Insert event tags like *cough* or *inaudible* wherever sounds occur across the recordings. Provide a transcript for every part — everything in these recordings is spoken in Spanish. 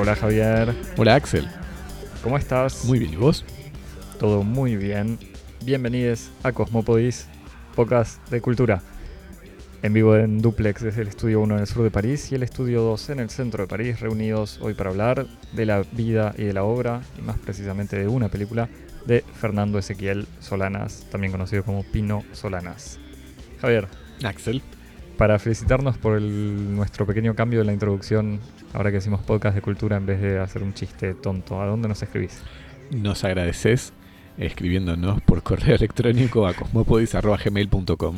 Hola Javier, Hola Axel, ¿cómo estás? muy bien, ¿y vos? Todo muy bien. Bienvenidos a Cosmopodis, podcast de cultura. En vivo en Duplex desde el estudio 1 en el sur de París y el estudio 2 en el centro de París, reunidos hoy para hablar de la vida y de la obra, y más precisamente de una película de Fernando Ezequiel Solanas, también conocido como Pino Solanas. Javier, Axel. para felicitarnos por el- nuestro pequeño cambio en la introducción, ahora que hicimos podcast de cultura en vez de hacer un chiste tonto, ¿a dónde nos escribís? Nos agradeces escribiéndonos por correo electrónico a cosmopodis.gmail.com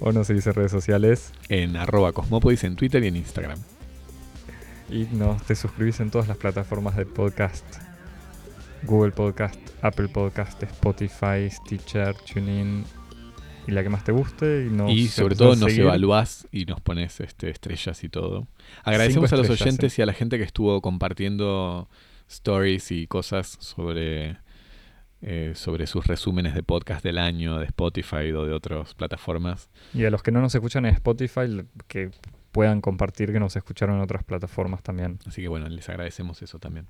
O nos seguís en redes sociales en arroba cosmopodis en Twitter y en Instagram. y nos te suscribís en todas las plataformas de podcast. Google Podcast, Apple Podcast, Spotify, Stitcher, TuneIn y la que más te guste. Y, nos y sobre todo nos seguir. evaluás y nos pones este, estrellas y todo. Agradecemos a los oyentes y a la gente que estuvo compartiendo stories y cosas sobre, eh, sobre sus resúmenes de podcast del año, de Spotify o de otras plataformas. Y a los que no nos escuchan en Spotify, que puedan compartir que nos escucharon en otras plataformas también. Así que bueno, les agradecemos eso también.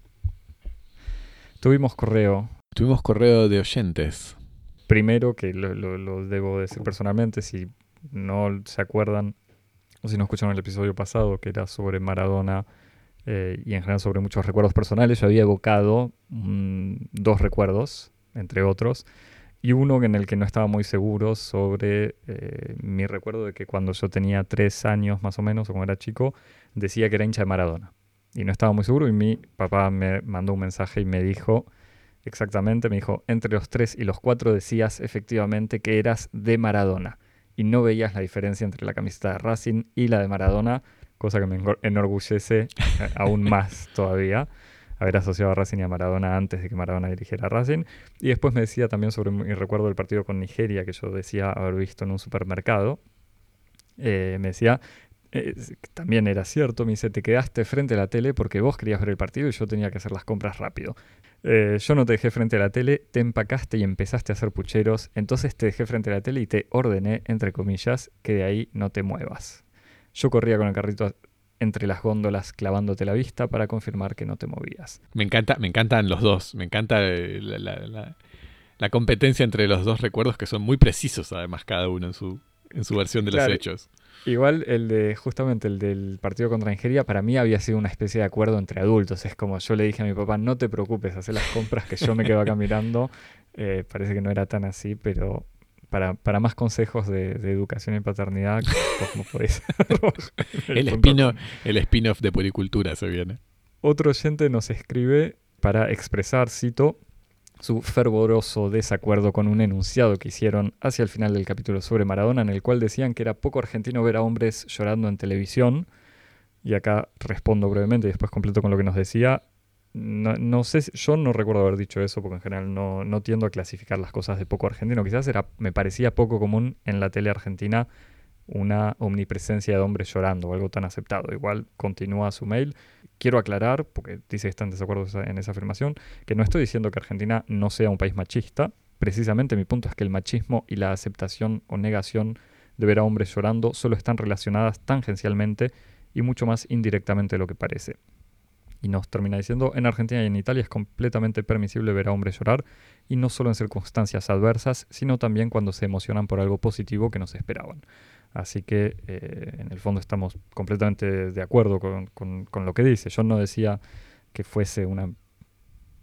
Tuvimos correo Tuvimos correo de oyentes. Primero, que lo, debo decir personalmente, si no se acuerdan o si no escucharon el episodio pasado, que era sobre Maradona eh, y en general sobre muchos recuerdos personales, yo había evocado mm, dos recuerdos, entre otros, y uno en el que no estaba muy seguro sobre eh, mi recuerdo de que cuando yo tenía tres años más o menos, o cuando era chico, decía que era hincha de Maradona. Y no estaba muy seguro y mi papá me mandó un mensaje y me dijo, exactamente, me dijo, entre los tres y los cuatro decías efectivamente que eras de Maradona y no veías la diferencia entre la camiseta de Racing y la de Maradona, cosa que me enorgullece eh, *laughs* aún más todavía haber asociado a Racing y a Maradona antes de que Maradona dirigiera a Racing. Y después me decía también sobre mi recuerdo del partido con Nigeria que yo decía haber visto en un supermercado. Eh, me decía, eh, también era cierto, me dice, te quedaste frente a la tele porque vos querías ver el partido y yo tenía que hacer las compras rápido. Eh, yo no te dejé frente a la tele, te empacaste y empezaste a hacer pucheros, entonces te dejé frente a la tele y te ordené, entre comillas, que de ahí no te muevas. Yo corría con el carrito entre las góndolas clavándote la vista para confirmar que no te movías. Me encanta, me encantan los dos. Me encanta eh, la, la- la- la competencia entre los dos recuerdos que son muy precisos, además, cada uno en su, en su versión de Claro. los hechos. Igual el de, justamente el del partido contra Nigeria, para mí había sido una especie de acuerdo entre adultos. Es como yo le dije a mi papá, no te preocupes, haz las compras que yo me quedo acá mirando. *laughs* Eh, parece que no era tan así, pero para, para más consejos de, de educación y paternidad, como podéis. *laughs* El el spin-off de Policultura se viene. Otro oyente nos escribe para expresar, cito, su fervoroso desacuerdo con un enunciado que hicieron hacia el final del capítulo sobre Maradona, en el cual decían que era poco argentino ver a hombres llorando en televisión. Y acá respondo brevemente y después completo con lo que nos decía. No, no sé, yo no recuerdo haber dicho eso porque en general no, no tiendo a clasificar las cosas de poco argentino. Quizás era, me parecía poco común en la tele argentina una omnipresencia de hombres llorando algo tan aceptado. Igual continúa su mail. Quiero aclarar, porque dice que está en desacuerdo esa- en esa afirmación, que no estoy diciendo que Argentina no sea un país machista. Precisamente mi punto es que el machismo y la aceptación o negación de ver a hombres llorando solo están relacionadas tangencialmente y mucho más indirectamente de lo que parece. Y nos termina diciendo, en Argentina y en Italia es completamente permisible ver a hombres llorar, y no solo en circunstancias adversas, sino también cuando se emocionan por algo positivo que no se esperaban. Así que eh, en el fondo estamos completamente de acuerdo con, con- lo que dice. Yo no decía que fuese una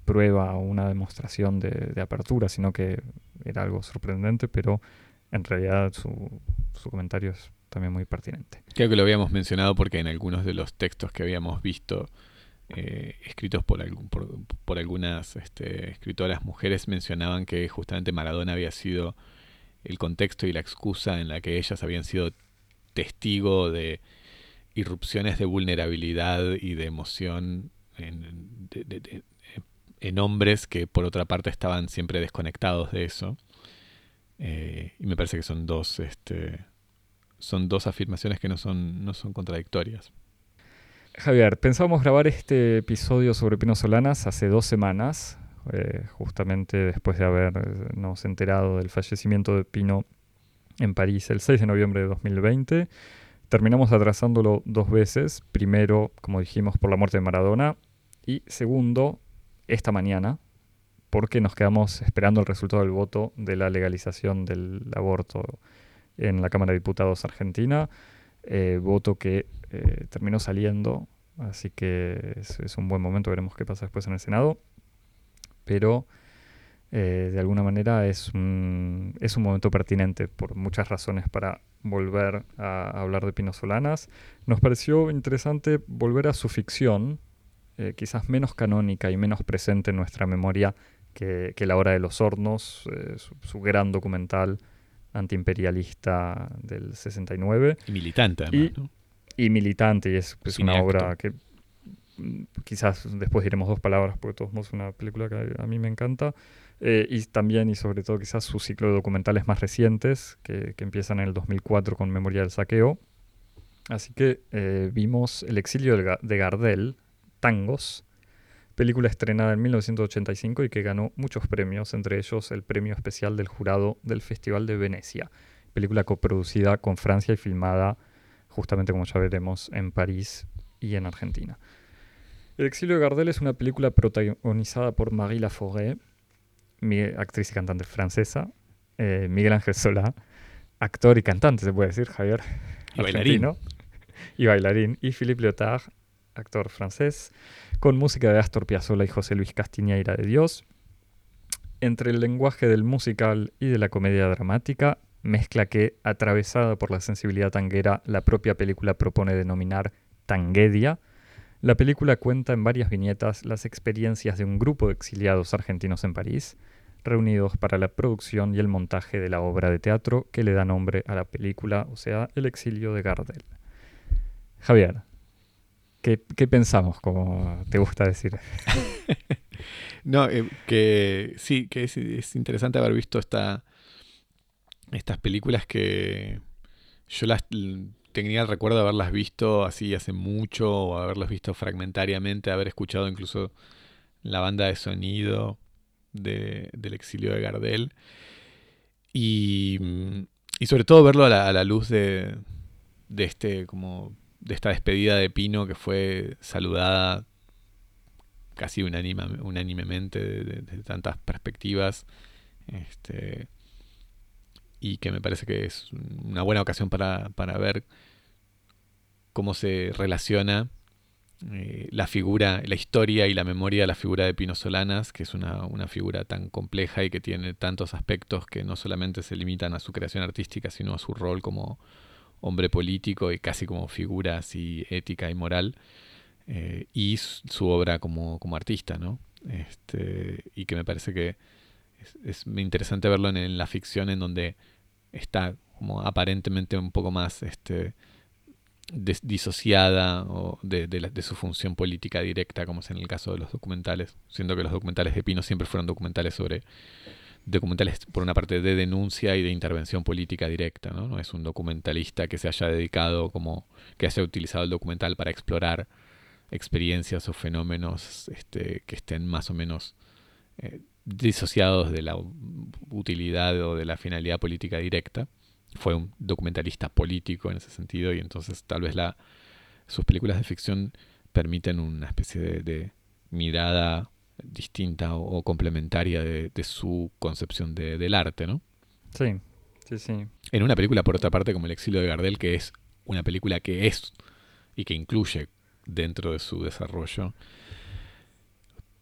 prueba o una demostración de, de apertura, sino que era algo sorprendente, pero en realidad su, su comentario es también muy pertinente. Creo que lo habíamos mencionado porque en algunos de los textos que habíamos visto eh, escritos por, algún- por, por algunas este, escritoras mujeres mencionaban que justamente Maradona había sido el contexto y la excusa en la que ellas habían sido testigo de irrupciones de vulnerabilidad y de emoción en, hombres que por otra parte estaban siempre desconectados de eso. Eh, y me parece que son dos, este, son dos afirmaciones que no son, no son contradictorias. Javier, pensábamos grabar este episodio sobre Pino Solanas hace dos semanas, eh, justamente después de habernos enterado del fallecimiento de Pino en París el 6 de noviembre de 2020. Terminamos atrasándolo dos veces. Primero, como dijimos, por la muerte de Maradona. Y segundo, esta mañana, porque nos quedamos esperando el resultado del voto de la legalización del aborto en la Cámara de Diputados Argentina. Eh, voto que eh, terminó saliendo, así que es, un buen momento, veremos qué pasa después en el Senado. Pero eh, de alguna manera es un, es un momento pertinente por muchas razones para volver a hablar de Pino Solanas. Nos pareció interesante volver a su ficción, eh, quizás menos canónica y menos presente en nuestra memoria que, La Hora de los Hornos, eh, su, gran documental antiimperialista del 69. Y militante, además, y, militante, y es, una obra que quizás después diremos dos palabras, porque todos es una película que a mí me encanta. Eh, y también y sobre todo quizás su ciclo de documentales más recientes, que, empiezan en el 2004 con Memoria del Saqueo. Así que eh, vimos El exilio de Gardel, Tangos, película estrenada en 1985 y que ganó muchos premios, entre ellos el premio especial del jurado del Festival de Venecia. Película coproducida con Francia y filmada, justamente como ya veremos, en París y en Argentina. El exilio de Gardel es una película protagonizada por Marie Laforêt, actriz y cantante francesa, eh, Miguel Ángel Solá, actor y cantante, se puede decir, Javier. Y bailarín. Y bailarín. Y Philippe Lyotard, actor francés, con música de Astor Piazzolla y José Luis Castiñeira de Dios. Entre el lenguaje del musical y de la comedia dramática, mezcla que, atravesada por la sensibilidad tanguera, la propia película propone denominar tanguedia, la película cuenta en varias viñetas las experiencias de un grupo de exiliados argentinos en París, reunidos para la producción y el montaje de la obra de teatro que le da nombre a la película, o sea, El exilio de Gardel. Javier, ¿qué, pensamos, como te gusta decir? *laughs* no, eh, que sí, que es, interesante haber visto esta, estas películas que yo las tenía el recuerdo de haberlas visto así hace mucho, o haberlas visto fragmentariamente, haber escuchado incluso la banda de sonido del exilio de Gardel. Y, y sobre todo verlo a la, luz de, de, este, como, de esta despedida de Pino que fue saludada casi unánimemente desde de tantas perspectivas. Este, y que me parece que es una buena ocasión para, ver cómo se relaciona eh, la figura, la historia y la memoria de la figura de Pino Solanas, que es una, figura tan compleja y que tiene tantos aspectos que no solamente se limitan a su creación artística, sino a su rol como hombre político y casi como figura así ética y moral, eh, y su obra como, como artista, ¿no? Este, y que me parece que es interesante verlo en la ficción en donde está como aparentemente un poco más este, disociada o de, de, su función política directa, como es en el caso de los documentales, siendo que los documentales de Pino siempre fueron documentales sobre documentales por una parte de denuncia y de intervención política directa, ¿no? No es un documentalista que se haya dedicado como que haya utilizado el documental para explorar experiencias o fenómenos este, que estén más o menos eh, disociados de la utilidad o de la finalidad política directa. Fue un documentalista político en ese sentido y entonces tal vez la, sus películas de ficción permiten una especie de, mirada distinta o, complementaria de, su concepción del arte, ¿no? Sí, sí, sí. En una película, por otra parte, como El exilio de Gardel, que es una película que es y que incluye dentro de su desarrollo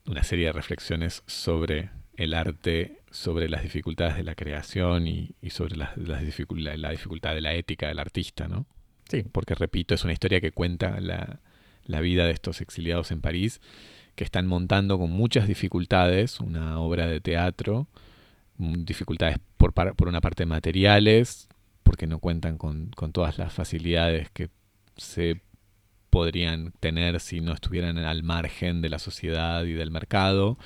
una serie de reflexiones sobre el arte, sobre las dificultades de la creación y, sobre las, las la dificultad de la ética del artista, ¿no? Sí. Porque, repito, es una historia que cuenta la, la vida de estos exiliados en París, que están montando con muchas dificultades una obra de teatro, mm, dificultades por, por una parte materiales, porque no cuentan con, con todas las facilidades que se podrían tener si no estuvieran al margen de la sociedad y del mercado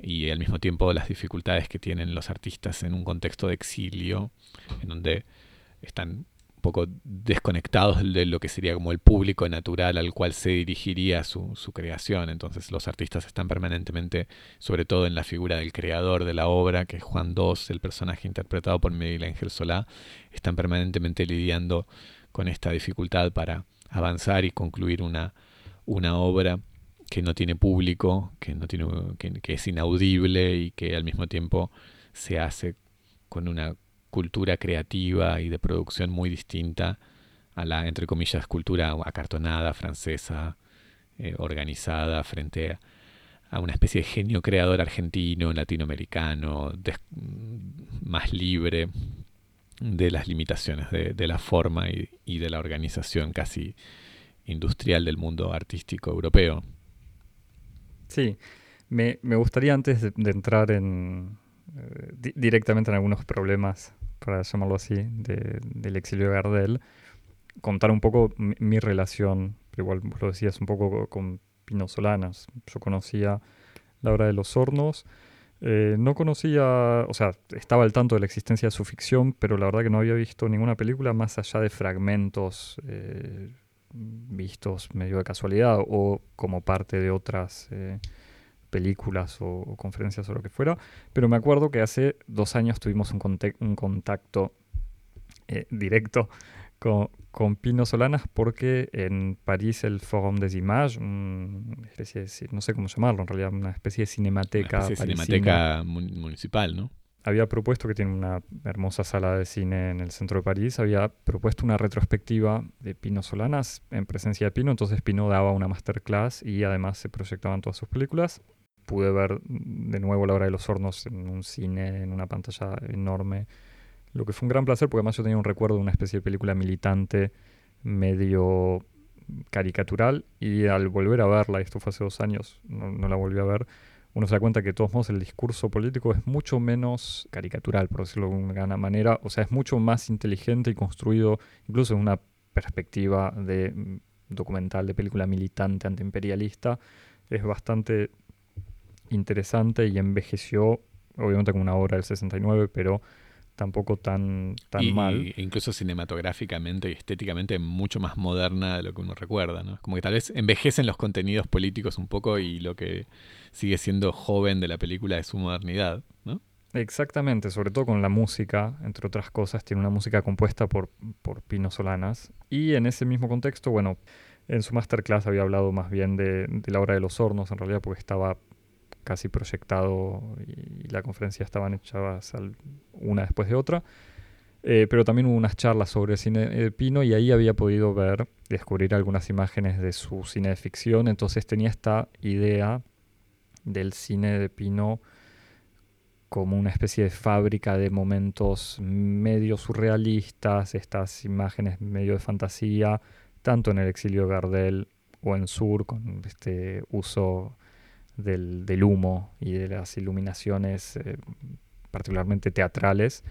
y al mismo tiempo las dificultades que tienen los artistas en un contexto de exilio, en donde están un poco desconectados de lo que sería como el público natural al cual se dirigiría su, creación. Entonces los artistas están permanentemente, sobre todo en la figura del creador de la obra, que es Juan II, el personaje interpretado por Miguel Ángel Solá, están permanentemente lidiando con esta dificultad para avanzar y concluir una, una obra que no tiene público, que, no tiene, que, es inaudible y que al mismo tiempo se hace con una cultura creativa y de producción muy distinta a la, entre comillas, cultura acartonada, francesa, eh, organizada frente a, a, una especie de genio creador argentino, latinoamericano, más libre de las limitaciones de, la forma y, de la organización casi industrial del mundo artístico europeo. Sí, me, gustaría antes de, entrar en eh, directamente en algunos problemas, para llamarlo así, del exilio de Gardel, contar un poco mi, relación, igual lo decías un poco con Pino Solanas. Yo conocía La Hora de los Hornos. Eh, no conocía, o sea, estaba al tanto de la existencia de su ficción, pero la verdad que no había visto ninguna película más allá de fragmentos eh, vistos medio de casualidad o como parte de otras eh, películas o, conferencias o lo que fuera. Pero me acuerdo que hace dos años tuvimos un, un contacto directo con, Pino Solanas porque en París el Forum des Images, una especie de, no sé cómo llamarlo, en realidad una especie de cinemateca. Una especie de cinemateca municipal, ¿no? Había propuesto, que tiene una hermosa sala de cine en el centro de París, había propuesto una retrospectiva de Pino Solanas en presencia de Pino, entonces Pino daba una masterclass y además se proyectaban todas sus películas. Pude ver de nuevo La Hora de los Hornos en un cine, en una pantalla enorme lo que fue un gran placer porque además yo tenía un recuerdo de una especie de película militante medio caricatural y al volver a verla, esto fue hace dos años, no, la volví a ver, uno se da cuenta que de todos modos el discurso político es mucho menos caricatural, por decirlo de alguna manera, o sea, es mucho más inteligente y construido incluso en una perspectiva de mm, documental, de película militante, antiimperialista, es bastante interesante y envejeció, obviamente como una obra del 69, pero tampoco tan, tan mal. incluso cinematográficamente y estéticamente mucho más moderna de lo que uno recuerda, ¿no? Como que tal vez envejecen los contenidos políticos un poco y lo que sigue siendo joven de la película es su modernidad, ¿no? Exactamente, sobre todo con la música, entre otras cosas, tiene una música compuesta por, por Pino Solanas. Y en ese mismo contexto, bueno, en su masterclass había hablado más bien de, de la obra de los hornos, en realidad, porque estaba casi proyectado y la conferencia estaban hechas una después de otra. Eh, pero también hubo unas charlas sobre cine de Pino y ahí había podido ver, descubrir algunas imágenes de su cine de ficción. Entonces tenía esta idea del cine de Pino como una especie de fábrica de momentos medio surrealistas, estas imágenes medio de fantasía, tanto en el exilio de Gardel o en Sur, con este uso del, humo y de las iluminaciones eh, particularmente teatrales.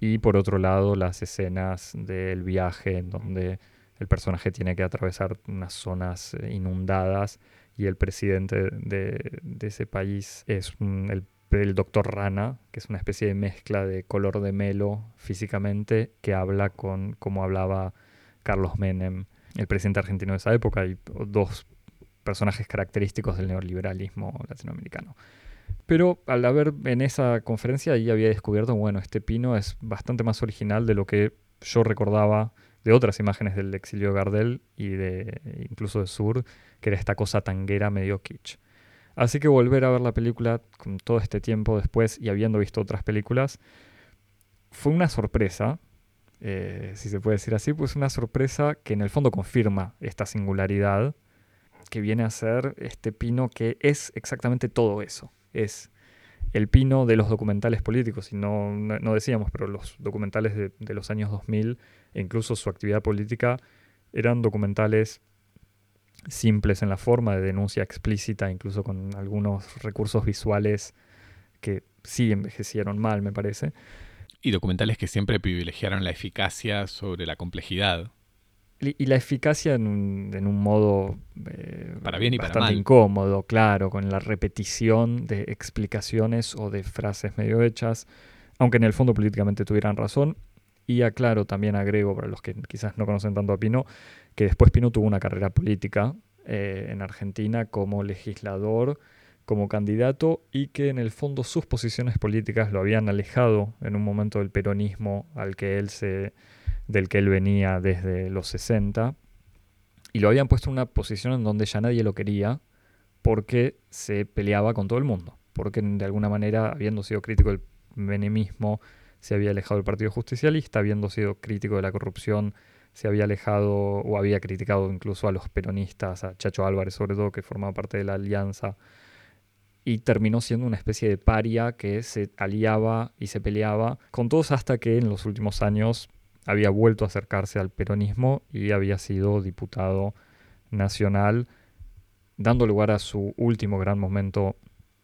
Y por otro lado, las escenas del viaje en donde el personaje tiene que atravesar unas zonas eh, inundadas y el presidente de, ese país es el, el, doctor Rana, que es una especie de mezcla de color de melo físicamente, que habla con como hablaba Carlos Menem, el presidente argentino de esa época, y dos personajes característicos del neoliberalismo latinoamericano. Pero al haber en esa conferencia ahí había descubierto, bueno, este pino es bastante más original de lo que yo recordaba de otras imágenes del exilio de Gardel y de incluso de Sur, que era esta cosa tanguera medio kitsch. Así que volver a ver la película con todo este tiempo después y habiendo visto otras películas, fue una sorpresa, eh, si se puede decir así, pues una sorpresa que en el fondo confirma esta singularidad que viene a ser este pino que es exactamente todo eso. Es el pino de los documentales políticos, y no, no, decíamos, pero los documentales de, los años 2000 e incluso su actividad política eran documentales simples en la forma de denuncia explícita, incluso con algunos recursos visuales que sí envejecieron mal, me parece. Y documentales que siempre privilegiaron la eficacia sobre la complejidad y la eficacia en un, en un modo eh, para bien y bastante para mal. incómodo, claro, con la repetición de explicaciones o de frases medio hechas, aunque en el fondo políticamente tuvieran razón. Y aclaro, también agrego, para los que quizás no conocen tanto a Pino, que después Pino tuvo una carrera política eh, en Argentina como legislador, como candidato, y que en el fondo sus posiciones políticas lo habían alejado en un momento del peronismo al que él se del que él venía desde los 60, y lo habían puesto en una posición en donde ya nadie lo quería porque se peleaba con todo el mundo, porque de alguna manera, habiendo sido crítico del menemismo, se había alejado del Partido Justicialista, habiendo sido crítico de la corrupción, se había alejado o había criticado incluso a los peronistas, a Chacho Álvarez sobre todo, que formaba parte de la alianza, y terminó siendo una especie de paria que se aliaba y se peleaba con todos hasta que en los últimos años había vuelto a acercarse al peronismo y había sido diputado nacional, dando lugar a su último gran momento.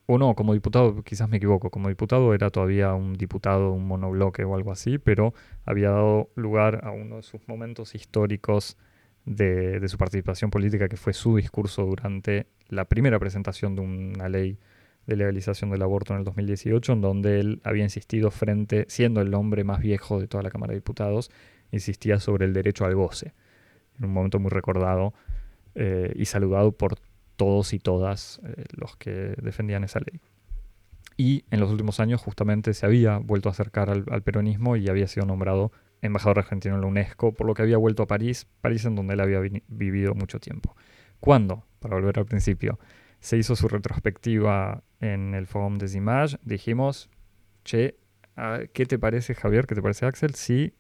O no, como diputado, quizás me equivoco, como diputado era todavía un diputado, un monobloque o algo así, pero había dado lugar a uno de sus momentos históricos de, de su participación política, que fue su discurso durante la primera presentación de una ley de legalización del aborto en el 2018, en donde él había insistido frente, siendo el hombre más viejo de toda la Cámara de Diputados, insistía sobre el derecho al goce, en un momento muy recordado eh, y saludado por todos y todas eh, los que defendían esa ley. Y en los últimos años justamente se había vuelto a acercar al, peronismo y había sido nombrado embajador argentino en la UNESCO, por lo que había vuelto a París, París en donde él había vivido mucho tiempo. ¿Cuándo? Para volver al principio se hizo su retrospectiva en el Forum des Images, dijimos, che, ¿qué te parece Javier, qué te parece Axel, si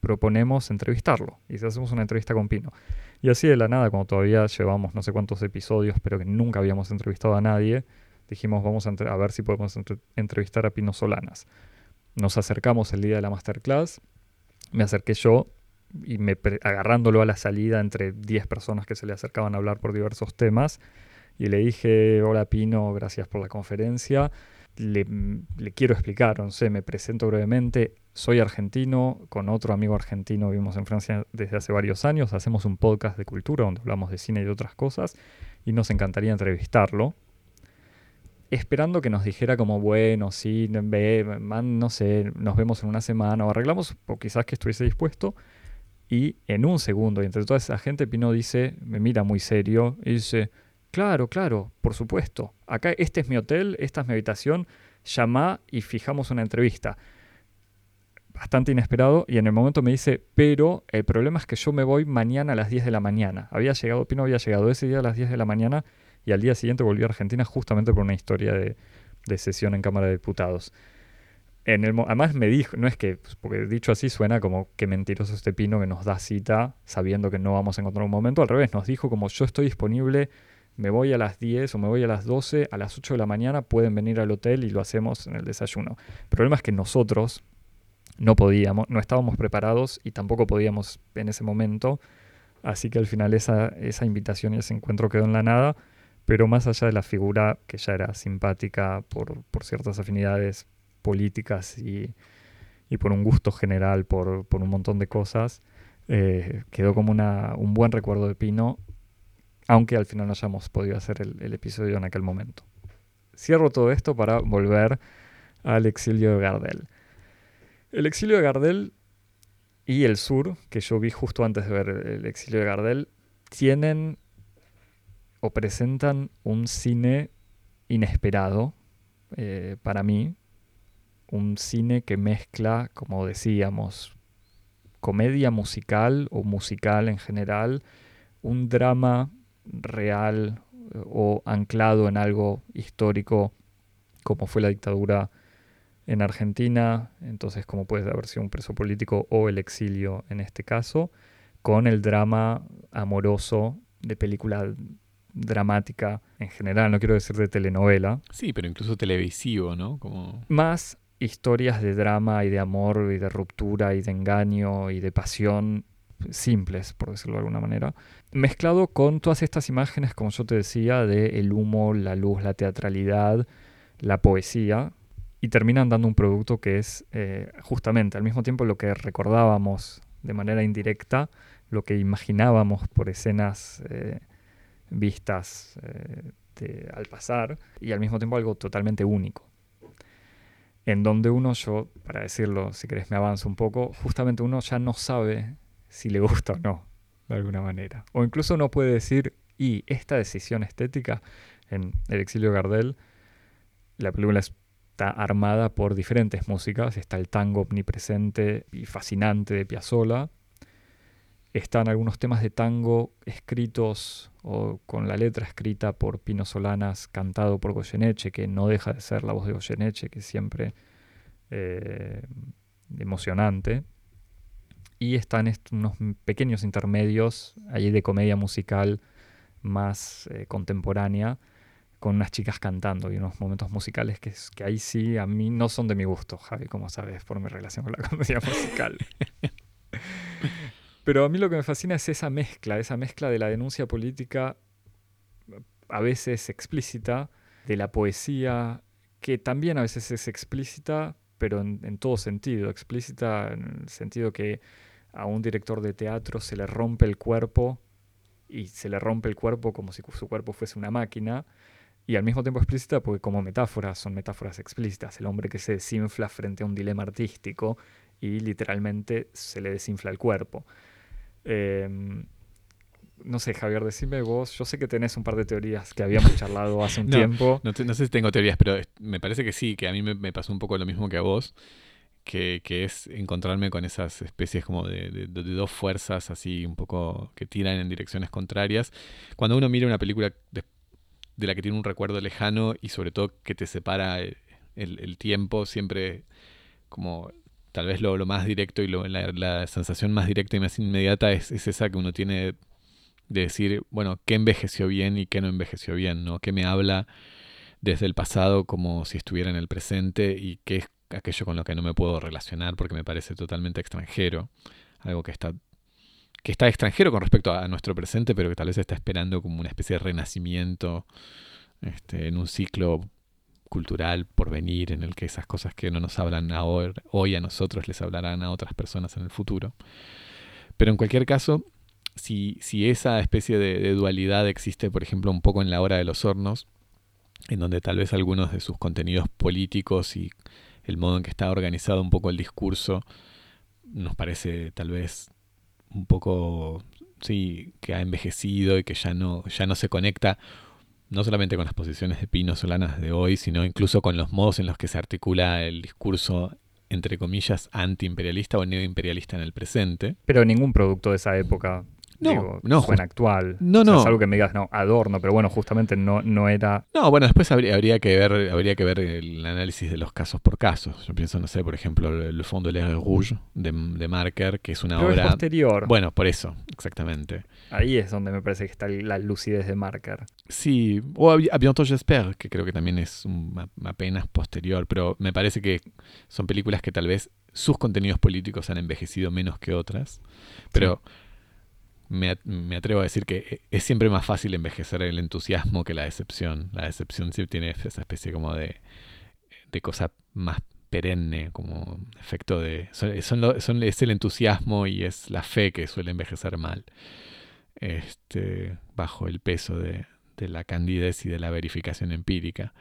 proponemos entrevistarlo y si hacemos una entrevista con Pino? Y así de la nada, como todavía llevamos no sé cuántos episodios, pero que nunca habíamos entrevistado a nadie, dijimos, vamos a, a ver si podemos entrevistar a Pino Solanas. Nos acercamos el día de la masterclass, me acerqué yo y me agarrándolo a la salida entre 10 personas que se le acercaban a hablar por diversos temas, y le dije, hola Pino, gracias por la conferencia. Le, quiero explicar, no sé, me presento brevemente. Soy argentino, con otro amigo argentino vivimos en Francia desde hace varios años, hacemos un podcast de cultura donde hablamos de cine y de otras cosas y nos encantaría entrevistarlo. Esperando que nos dijera como, bueno, sí, ve, man, no sé, nos vemos en una semana o arreglamos, o quizás que estuviese dispuesto. Y en un segundo, y entre toda esa gente, Pino dice, me mira muy serio y dice, Claro, claro, por supuesto. Acá este es mi hotel, esta es mi habitación. Llama y fijamos una entrevista. Bastante inesperado y en el momento me dice, pero el problema es que yo me voy mañana a las 10 de la mañana. Había llegado, Pino había llegado ese día a las 10 de la mañana y al día siguiente volvió a Argentina justamente por una historia de, sesión en Cámara de Diputados. En el, además me dijo, no es que, pues, porque dicho así suena como que mentiroso este Pino que nos da cita sabiendo que no vamos a encontrar un momento, al revés, nos dijo como yo estoy disponible me voy a las 10 o me voy a las 12, a las 8 de la mañana pueden venir al hotel y lo hacemos en el desayuno. El problema es que nosotros no podíamos, no estábamos preparados y tampoco podíamos en ese momento, así que al final esa, esa invitación y ese encuentro quedó en la nada, pero más allá de la figura que ya era simpática por, ciertas afinidades políticas y, por un gusto general por, un montón de cosas, eh, quedó como una, un buen recuerdo de Pino aunque al final no hayamos podido hacer el, episodio en aquel momento. Cierro todo esto para volver al exilio de Gardel. El exilio de Gardel y el sur, que yo vi justo antes de ver el exilio de Gardel, tienen o presentan un cine inesperado eh, para mí. Un cine que mezcla, como decíamos, comedia musical o musical en general, un drama real o anclado en algo histórico como fue la dictadura en Argentina, entonces como puede haber sido un preso político o el exilio en este caso, con el drama amoroso de película dramática en general, no quiero decir de telenovela. Sí, pero incluso televisivo, ¿no? Como... Más historias de drama y de amor y de ruptura y de engaño y de pasión simples, por decirlo de alguna manera, mezclado con todas estas imágenes, como yo te decía, de el humo, la luz, la teatralidad, la poesía, y terminan dando un producto que es eh, justamente al mismo tiempo lo que recordábamos de manera indirecta, lo que imaginábamos por escenas eh, vistas eh, al pasar, y al mismo tiempo algo totalmente único. En donde uno, yo, para decirlo, si querés me avanzo un poco, justamente uno ya no sabe si le gusta o no, de alguna manera. O incluso uno puede decir, y esta decisión estética en El exilio Gardel, la película es está armada por diferentes músicas. Está el tango omnipresente y fascinante de Piazzolla. Están algunos temas de tango escritos o con la letra escrita por Pino Solanas, cantado por Goyeneche, que no deja de ser la voz de Goyeneche, que es siempre eh, emocionante. Y están unos pequeños intermedios allí de comedia musical más eh, contemporánea, con unas chicas cantando y unos momentos musicales que, que ahí sí a mí no son de mi gusto, Javi, como sabes, por mi relación con la *laughs* comedia musical. Pero a mí lo que me fascina es esa mezcla, esa mezcla de la denuncia política, a veces explícita, de la poesía, que también a veces es explícita, pero en, en todo sentido, explícita en el sentido que a un director de teatro se le rompe el cuerpo y se le rompe el cuerpo como si su cuerpo fuese una máquina y al mismo tiempo explícita porque como metáforas son metáforas explícitas. El hombre que se desinfla frente a un dilema artístico y literalmente se le desinfla el cuerpo. Em, no sé, Javier, decime vos. Yo sé que tenés un par de teorías que habíamos *laughs* charlado hace un tiempo. No, sé si tengo teorías, pero me parece que sí, que a mí me, pasó un poco lo mismo que a vos. Que, es encontrarme con esas especies como de, dos fuerzas así un poco que tiran en direcciones contrarias. Cuando uno mira una película de, de la que tiene un recuerdo lejano y sobre todo que te separa el, tiempo, siempre como tal vez lo, más directo y la, sensación más directa y más inmediata es, esa que uno tiene de decir, bueno, qué envejeció bien y qué no envejeció bien, ¿no? ¿Qué me habla desde el pasado como si estuviera en el presente y qué es aquello con lo que no me puedo relacionar porque me parece totalmente extranjero, algo que está que está extranjero con respecto a nuestro presente, pero que tal vez está esperando como una especie de renacimiento este, en un ciclo cultural por venir, en el que esas cosas que no nos hablan ahora, hoy a nosotros les hablarán a otras personas en el futuro. Pero en cualquier caso, si, si esa especie de, de, dualidad existe, por ejemplo, un poco en la hora de los hornos, en donde tal vez algunos de sus contenidos políticos y el modo en que está organizado un poco el discurso nos parece tal vez un poco, sí, que ha envejecido y que ya no, ya no se conecta no solamente con las posiciones de Pino Solanas de hoy, sino incluso con los modos en los que se articula el discurso entre comillas antiimperialista o neoimperialista en el presente. Pero ningún producto de esa época no, no suena actual. No, no. es algo que me digas, no, adorno, pero bueno, justamente no, no era. No, bueno, después habría, habría, que ver, habría que ver el análisis de los casos por casos. Yo pienso, no sé, por ejemplo, el Fondo de Rouge de, de Marker, que es una obra. Es posterior. Bueno, por eso, exactamente. Ahí es donde me parece que está la lucidez de Marker. Sí, o a, Bientôt j'espère, que creo que también es apenas posterior, pero me parece que son películas que tal vez sus contenidos políticos han envejecido menos que otras, pero me, atrevo a decir que es siempre más fácil envejecer el entusiasmo que la decepción. La decepción sí tiene esa especie como de, de cosa más perenne, como efecto de... Son, es el entusiasmo y es la fe que suele envejecer mal, este, bajo el peso de, de la candidez y de la verificación empírica.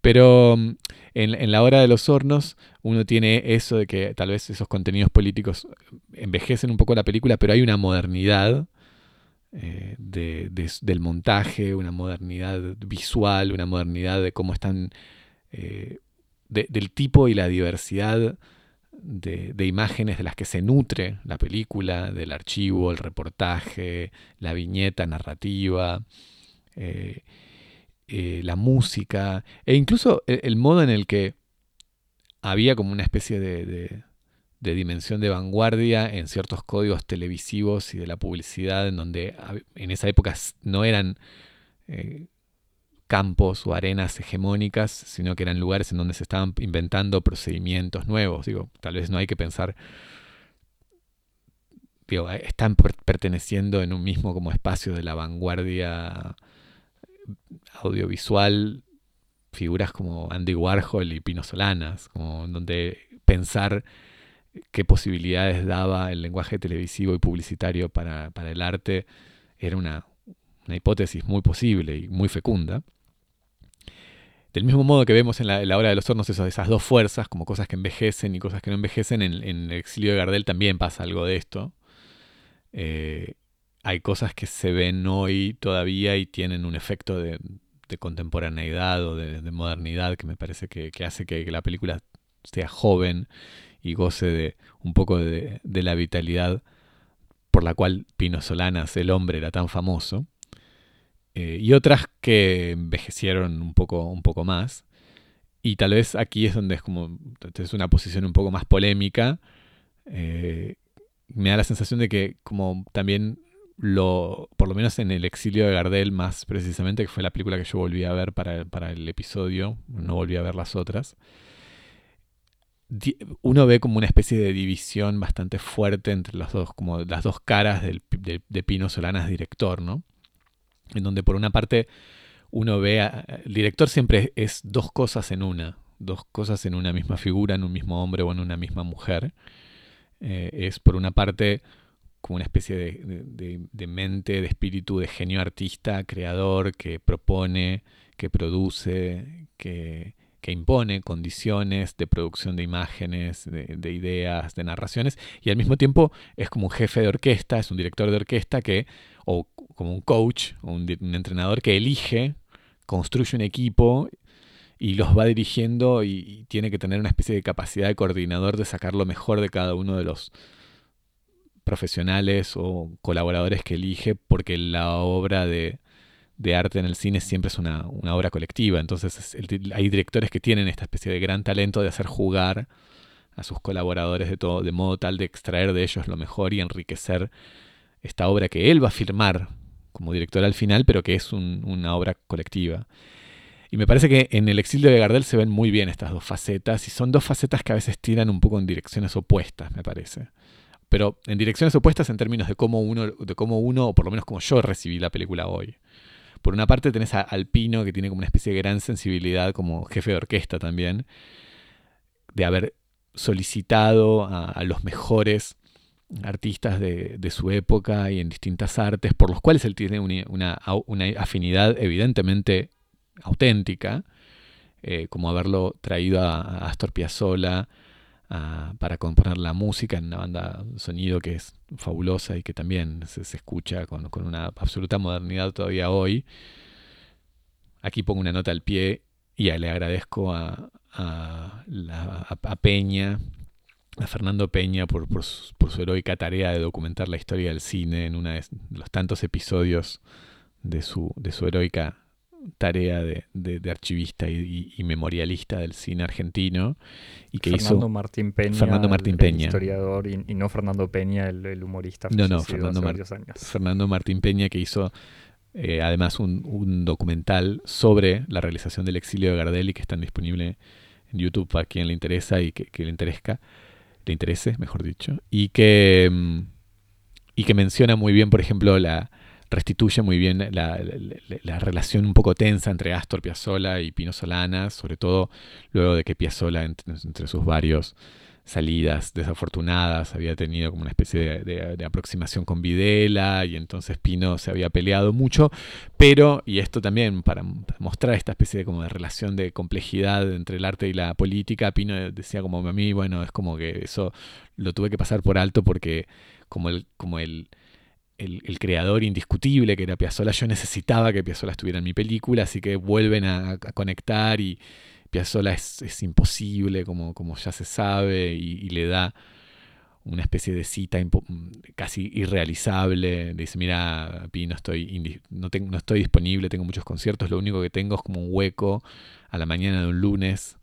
Pero mm, en, en, la hora de los hornos uno tiene eso de que tal vez esos contenidos políticos envejecen un poco la película, pero hay una modernidad eh, de, del montaje, una modernidad visual, una modernidad de cómo están, eh, del tipo y la diversidad de, imágenes de las que se nutre la película, del archivo, el reportaje, la viñeta narrativa, eh, la música, e incluso el, modo en el que había como una especie de de dimensión de vanguardia en ciertos códigos televisivos y de la publicidad, en donde en esa época no eran eh, campos o arenas hegemónicas, sino que eran lugares en donde se estaban inventando procedimientos nuevos. Digo, tal vez no hay que pensar, digo, eh, están perteneciendo en un mismo como espacio de la vanguardia audiovisual figuras como Andy Warhol y Pino Solanas, como donde pensar qué posibilidades daba el lenguaje televisivo y publicitario para, el arte, era una, hipótesis muy posible y muy fecunda. Del mismo modo que vemos en la, hora de los hornos esas dos fuerzas, como cosas que envejecen y cosas que no envejecen, en, el exilio de Gardel también pasa algo de esto. Eh, hay cosas que se ven hoy todavía y tienen un efecto de, contemporaneidad o de, modernidad que me parece que, hace que, la película sea joven y goce de un poco de, la vitalidad por la cual Pino Solanas, el hombre, era tan famoso. Eh, y otras que envejecieron un poco, un poco más. Y tal vez aquí es donde es como es una posición un poco más polémica. Eh, me da la sensación de que como también lo, por lo menos en el exilio de Gardel más precisamente, que fue la película que yo volví a ver para, para el episodio, no volví a ver las otras, uno ve como una especie de división bastante fuerte entre las dos, como las dos caras de, Pino Solanas director, ¿no? En donde por una parte uno ve, el director siempre es dos cosas en una, dos cosas en una misma figura, en un mismo hombre o en una misma mujer. Eh, es por una parte como una especie de, mente, de espíritu, de genio artista, creador, que propone, que produce, que, impone condiciones de producción de imágenes, de, ideas, de narraciones, y al mismo tiempo es como un jefe de orquesta, es un director de orquesta que, o como un coach, o un, un entrenador que elige, construye un equipo y los va dirigiendo y, tiene que tener una especie de capacidad de coordinador de sacar lo mejor de cada uno de los profesionales o colaboradores que elige, porque la obra de, arte en el cine siempre es una, obra colectiva. Entonces hay directores que tienen esta especie de gran talento de hacer jugar a sus colaboradores de todo, de modo tal de extraer de ellos lo mejor y enriquecer esta obra que él va a firmar como director al final, pero que es una obra colectiva. Y me parece que en el exilio de Gardel se ven muy bien estas dos facetas, y son dos facetas que a veces tiran un poco en direcciones opuestas, me parece pero en direcciones opuestas en términos de cómo uno, de cómo uno, o por lo menos como yo recibí la película hoy. Por una parte tenés a Alpino, que tiene como una especie de gran sensibilidad como jefe de orquesta también, de haber solicitado a, los mejores artistas de, su época y en distintas artes, por los cuales él tiene una, afinidad evidentemente auténtica, eh, como haberlo traído a, a Astor Piazzolla, para componer la música en una banda sonido que es fabulosa y que también se, escucha con, una absoluta modernidad todavía hoy. Aquí pongo una nota al pie y le agradezco a, a, Peña, a Fernando Peña, por, por, su, heroica tarea de documentar la historia del cine en uno de los tantos episodios de su, de su heroica tarea de, archivista y, memorialista del cine argentino y que Fernando Martín Peña, Fernando Martín Peña, historiador y, no Fernando Peña, el, humorista. No, no, Fernando, Fernando Martín Peña que hizo eh, además un, documental sobre la realización del exilio de Gardel y que está disponible en YouTube para quien le interesa y que, le interesa, le interese, mejor dicho, y que mm, y que menciona muy bien, por ejemplo, la restituye muy bien la, relación un poco tensa entre Astor Piazzolla y Pino Solanas, sobre todo luego de que Piazzolla, entre, sus varios salidas desafortunadas, había tenido como una especie de, aproximación con Videla y entonces Pino se había peleado mucho, pero, y esto también para mostrar esta especie de, como de relación de complejidad entre el arte y la política, Pino decía como a mí, bueno, es como que eso lo tuve que pasar por alto porque como el, como el el, creador indiscutible que era Piazzolla, yo necesitaba que Piazzolla estuviera en mi película, así que vuelven a, conectar y Piazzolla es, imposible, como, como, ya se sabe, y, le da una especie de cita casi irrealizable. Le dice, mira, Pi, no estoy, no, tengo, no estoy disponible, tengo muchos conciertos, lo único que tengo es como un hueco a la mañana de un lunes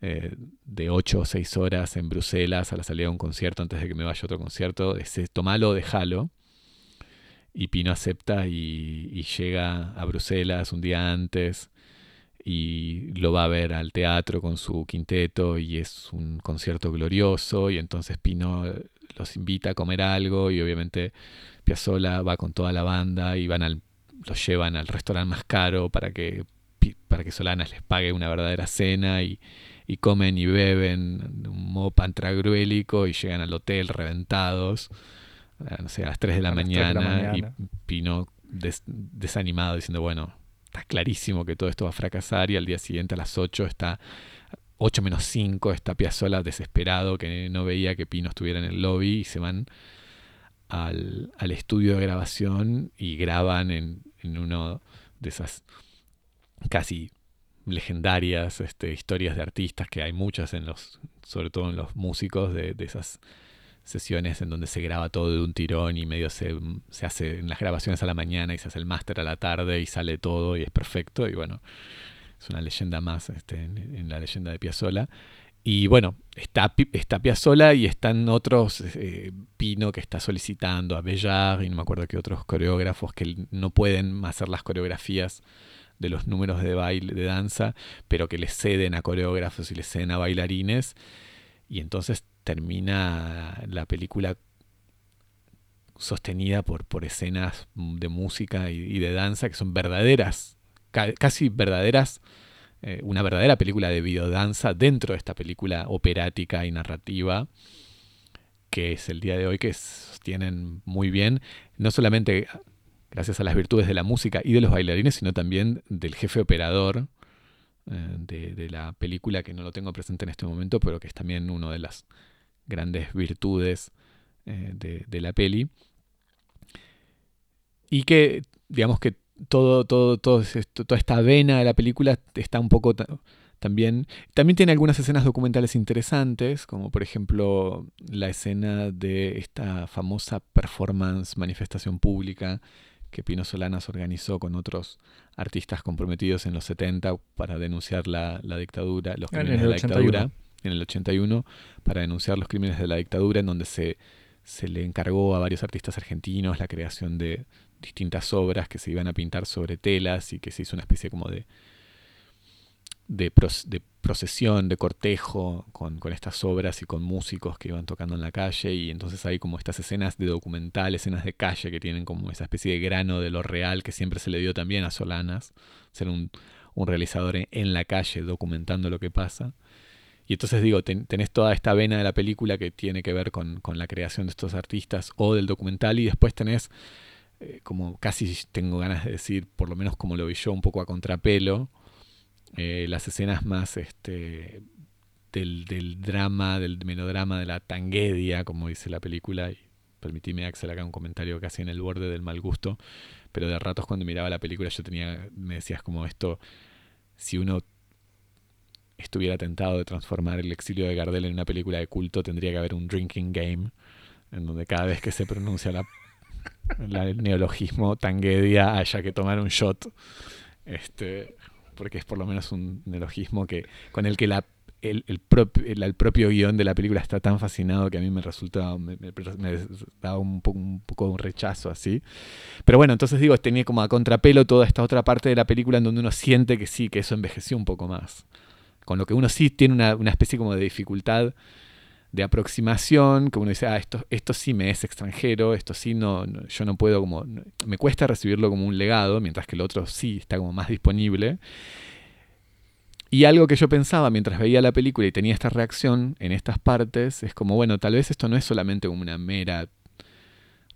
eh, de 8 o 6 horas en Bruselas a la salida de un concierto antes de que me vaya otro concierto. Ese, tomalo déjalo y Pino acepta y, llega a Bruselas un día antes y lo va a ver al teatro con su quinteto y es un concierto glorioso y entonces Pino los invita a comer algo y obviamente Piazzola va con toda la banda y van al, los llevan al restaurante más caro para que, para que Solanas les pague una verdadera cena y, comen y beben un modo pantragruélico y llegan al hotel reventados no sé, a las 3 de la, mañana, y Pino desanimado diciendo, bueno, está clarísimo que todo esto va a fracasar y al día siguiente a las 8 está 8 menos 5 está Piazzola desesperado que no veía que Pino estuviera en el lobby y se van al, estudio de grabación y graban en, en uno de esas casi legendarias este, historias de artistas que hay muchas en los sobre todo en los músicos de, esas sesiones en donde se graba todo de un tirón y medio se, se hace en las grabaciones a la mañana y se hace el máster a la tarde y sale todo y es perfecto y bueno es una leyenda más este, en, la leyenda de Piazzolla y bueno, está, está Piazzolla y están otros, eh, Pino que está solicitando a Bellar y no me acuerdo qué otros coreógrafos que no pueden hacer las coreografías de los números de baile, de danza, pero que le ceden a coreógrafos y le ceden a bailarines. Y entonces termina la película sostenida por, por escenas de música y, de danza que son verdaderas, casi verdaderas, eh, una verdadera película de videodanza dentro de esta película operática y narrativa que es el día de hoy que sostienen muy bien, no solamente gracias a las virtudes de la música y de los bailarines, sino también del jefe operador eh, de, la película, que no lo tengo presente en este momento, pero que es también una de las grandes virtudes eh, de, la peli. Y que, digamos que todo, todo, todo toda esta vena de la película está un poco también. También tiene algunas escenas documentales interesantes, como por ejemplo la escena de esta famosa performance, manifestación pública que Pino Solanas organizó con otros artistas comprometidos en los 70 para denunciar la, dictadura, los crímenes de la dictadura, en el 81, para denunciar los crímenes de la dictadura, en donde se, se le encargó a varios artistas argentinos la creación de distintas obras que se iban a pintar sobre telas y que se hizo una especie como de de, procesión, de cortejo con, estas obras y con músicos que iban tocando en la calle y entonces hay como estas escenas de documental, escenas de calle que tienen como esa especie de grano de lo real que siempre se le dio también a Solanas, ser un, realizador en, la calle documentando lo que pasa. Y entonces digo, tenés toda esta vena de la película que tiene que ver con, la creación de estos artistas o del documental y después tenés, eh, como casi tengo ganas de decir, por lo menos como lo vi yo, un poco a contrapelo, eh, las escenas más este, del, drama, del melodrama, de la tanguedia, como dice la película, y permitíme Axel acá un comentario casi en el borde del mal gusto, pero de ratos cuando miraba la película yo tenía, me decías como esto, si uno estuviera tentado de transformar el exilio de Gardel en una película de culto, tendría que haber un drinking game, en donde cada vez que se pronuncia la, el neologismo tanguedia haya que tomar un shot. Este, porque es por lo menos un neologismo que, con el que la, el, el, propio guion de la película está tan fascinado que a mí me resulta, me, da un, poco, un un rechazo así. Pero bueno, entonces digo, tenía como a contrapelo toda esta otra parte de la película en donde uno siente que sí, que eso envejeció un poco más. Con lo que uno sí tiene una, una especie como de dificultad de aproximación, que uno dice, ah, esto, esto sí me es extranjero, esto sí no, yo no puedo como, me cuesta recibirlo como un legado, mientras que el otro sí está como más disponible. Y algo que yo pensaba mientras veía la película y tenía esta reacción en estas partes, es como, bueno, tal vez esto no es solamente como una mera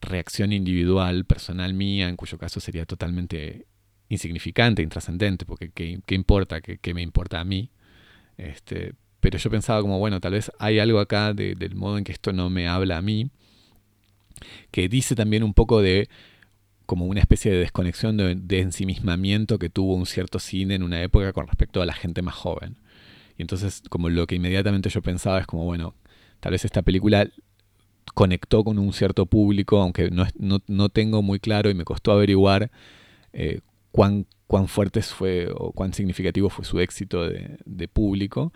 reacción individual, personal mía, en cuyo caso sería totalmente insignificante, intrascendente, porque ¿qué, importa? ¿Qué, ¿Qué, me importa a mí? Este, pero yo pensaba como, bueno, tal vez hay algo acá del modo en que esto no me habla a mí, que dice también un poco de como una especie de desconexión, de, ensimismamiento que tuvo un cierto cine en una época con respecto a la gente más joven. Y entonces como lo que inmediatamente yo pensaba es como, bueno, tal vez esta película conectó con un cierto público, aunque no, no, tengo muy claro y me costó averiguar eh, cuán, cuán fuerte fue o cuán significativo fue su éxito de público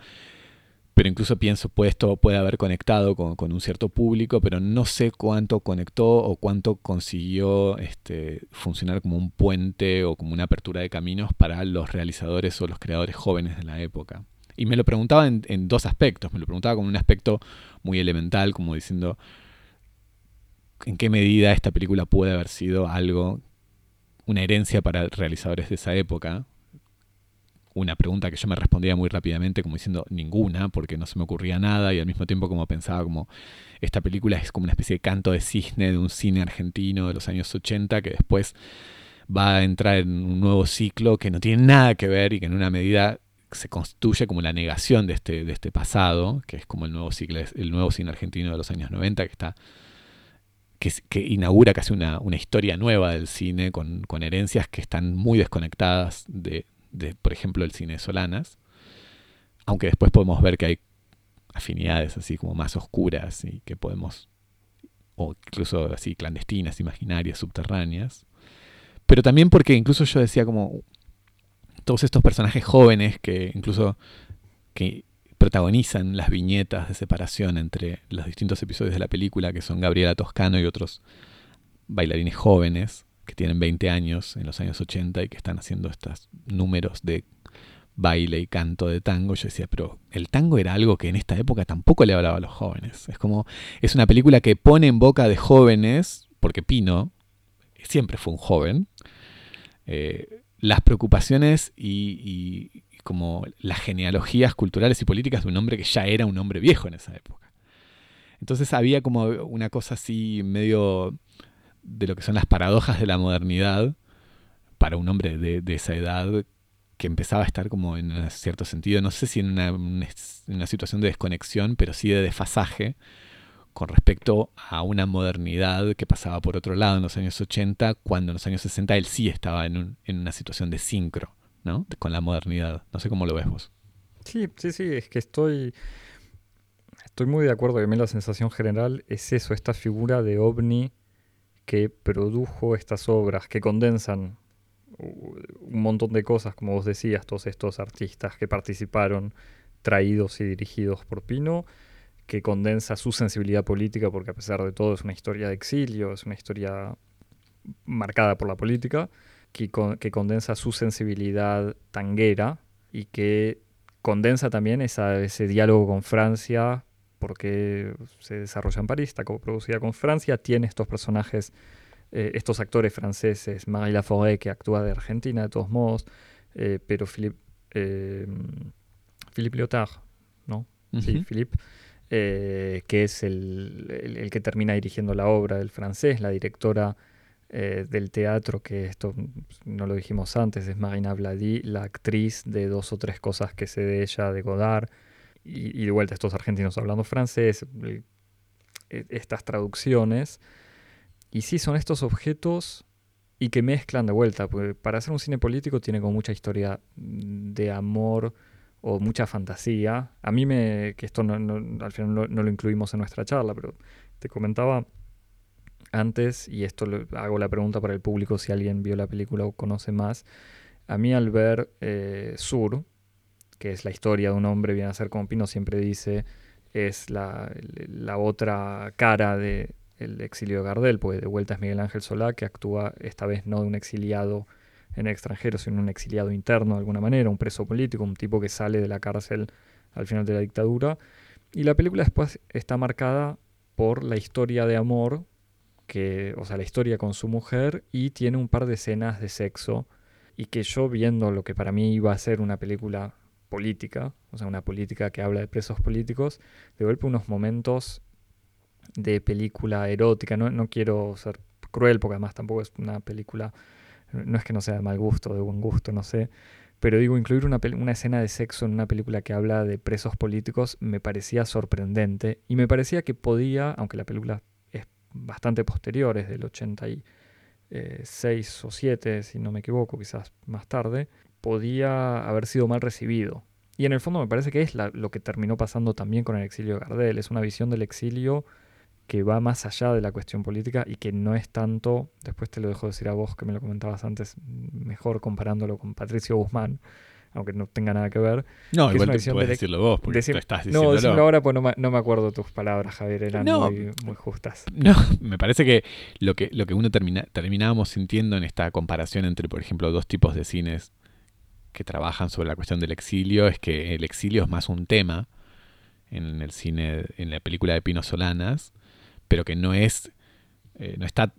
pero incluso pienso, pues esto puede haber conectado con, un cierto público, pero no sé cuánto conectó o cuánto consiguió este, funcionar como un puente o como una apertura de caminos para los realizadores o los creadores jóvenes de la época. Y me lo preguntaba en, en dos aspectos. Me lo preguntaba como un aspecto muy elemental, como diciendo, ¿en qué medida esta película puede haber sido algo, una herencia para realizadores de esa época? Una pregunta que yo me respondía muy rápidamente como diciendo ninguna, porque no se me ocurría nada y al mismo tiempo como pensaba como esta película es como una especie de canto de cisne de un cine argentino de los años 80 que después va a entrar en un nuevo ciclo que no tiene nada que ver y que en una medida se constituye como la negación de este, de este pasado, que es como el nuevo ciclo, el nuevo cine argentino de los años 90 que está que, inaugura casi una, una, historia nueva del cine con, con herencias que están muy desconectadas de, de, por ejemplo, el cine de Solanas, aunque después podemos ver que hay afinidades así como más oscuras y que podemos, o incluso así clandestinas, imaginarias, subterráneas, pero también porque incluso yo decía como todos estos personajes jóvenes que incluso que protagonizan las viñetas de separación entre los distintos episodios de la película, que son Gabriela Toscano y otros bailarines jóvenes que tienen 20 años en los años 80 y que están haciendo estos números de baile y canto de tango, yo decía, pero el tango era algo que en esta época tampoco le hablaba a los jóvenes. Es como, es una película que pone en boca de jóvenes, porque Pino siempre fue un joven, eh, las preocupaciones y, como las genealogías culturales y políticas de un hombre que ya era un hombre viejo en esa época. Entonces había como una cosa así medio de lo que son las paradojas de la modernidad para un hombre de, esa edad que empezaba a estar como en un cierto sentido, no sé si en una, situación de desconexión, pero sí de desfasaje con respecto a una modernidad que pasaba por otro lado en los años 80, cuando en los años 60 él sí estaba en, un, en una situación de sincro. ¿no? Con la modernidad. No sé cómo lo ves vos. Sí, sí, sí, es que estoy, estoy muy de acuerdo que mí la sensación general es eso, esta figura de ovni que produjo estas obras, que condensan un montón de cosas, como vos decías, todos estos artistas que participaron, traídos y dirigidos por Pino, que condensa su sensibilidad política, porque a pesar de todo es una historia de exilio, es una historia marcada por la política, que, condensa su sensibilidad tanguera y que condensa también ese diálogo con Francia, porque se desarrolla en París, está coproducida con Francia, tiene estos personajes, eh, estos actores franceses, Marie Laforêt, que actúa de Argentina de todos modos, eh, pero Philippe, eh, Philippe Lyotard, ¿no? Sí, Philippe, que es el, el, que termina dirigiendo la obra del francés, la directora eh, del teatro, que esto no lo dijimos antes, es Marina Vladi, la actriz de dos o tres cosas que sé de ella, de Godard, y, de vuelta estos argentinos hablando francés, e, estas traducciones. Y sí, son estos objetos y que mezclan de vuelta, porque para hacer un cine político tiene como mucha historia de amor o mucha fantasía. A mí me, que esto al final no, lo incluimos en nuestra charla, pero te comentaba antes, y esto hago la pregunta para el público si alguien vio la película o conoce más, a mí al ver eh, Sur, que es la historia de un hombre viene a ser como Pino siempre dice, es la, otra cara del exilio de Gardel, pues de vuelta es Miguel Ángel Solá, que actúa esta vez no de un exiliado en el extranjero, sino un exiliado interno de alguna manera, un preso político, un tipo que sale de la cárcel al final de la dictadura. Y la película después está marcada por la historia de amor que, o sea, la historia con su mujer y tiene un par de escenas de sexo y que yo viendo lo que para mí iba a ser una película política, o sea, una política que habla de presos políticos, de golpe unos momentos de película erótica, no, no quiero ser cruel porque además tampoco es una película, no es que no sea de mal gusto, de buen gusto, no sé, pero digo, incluir una, una, escena de sexo en una película que habla de presos políticos me parecía sorprendente y me parecía que podía, aunque la película bastante posteriores, del 86 o 7, si no me equivoco, quizás más tarde, podía haber sido mal recibido. Y en el fondo me parece que es lo que terminó pasando también con el exilio de Gardel. Es una visión del exilio que va más allá de la cuestión política y que no es tanto, después te lo dejo decir a vos que me lo comentabas antes, mejor comparándolo con Patricio Guzmán, aunque no tenga nada que ver. No, igual puedes decirlo vos, porque estás diciéndolo. No, decirlo ahora pues no me, acuerdo tus palabras, Javier, eran muy, muy, justas. No, *laughs* me parece que lo que, lo que uno termina, terminábamos sintiendo en esta comparación entre, por ejemplo, dos tipos de cines que trabajan sobre la cuestión del exilio es que el exilio es más un tema en el cine, en la película de Pino Solanas, pero que no es, eh, no está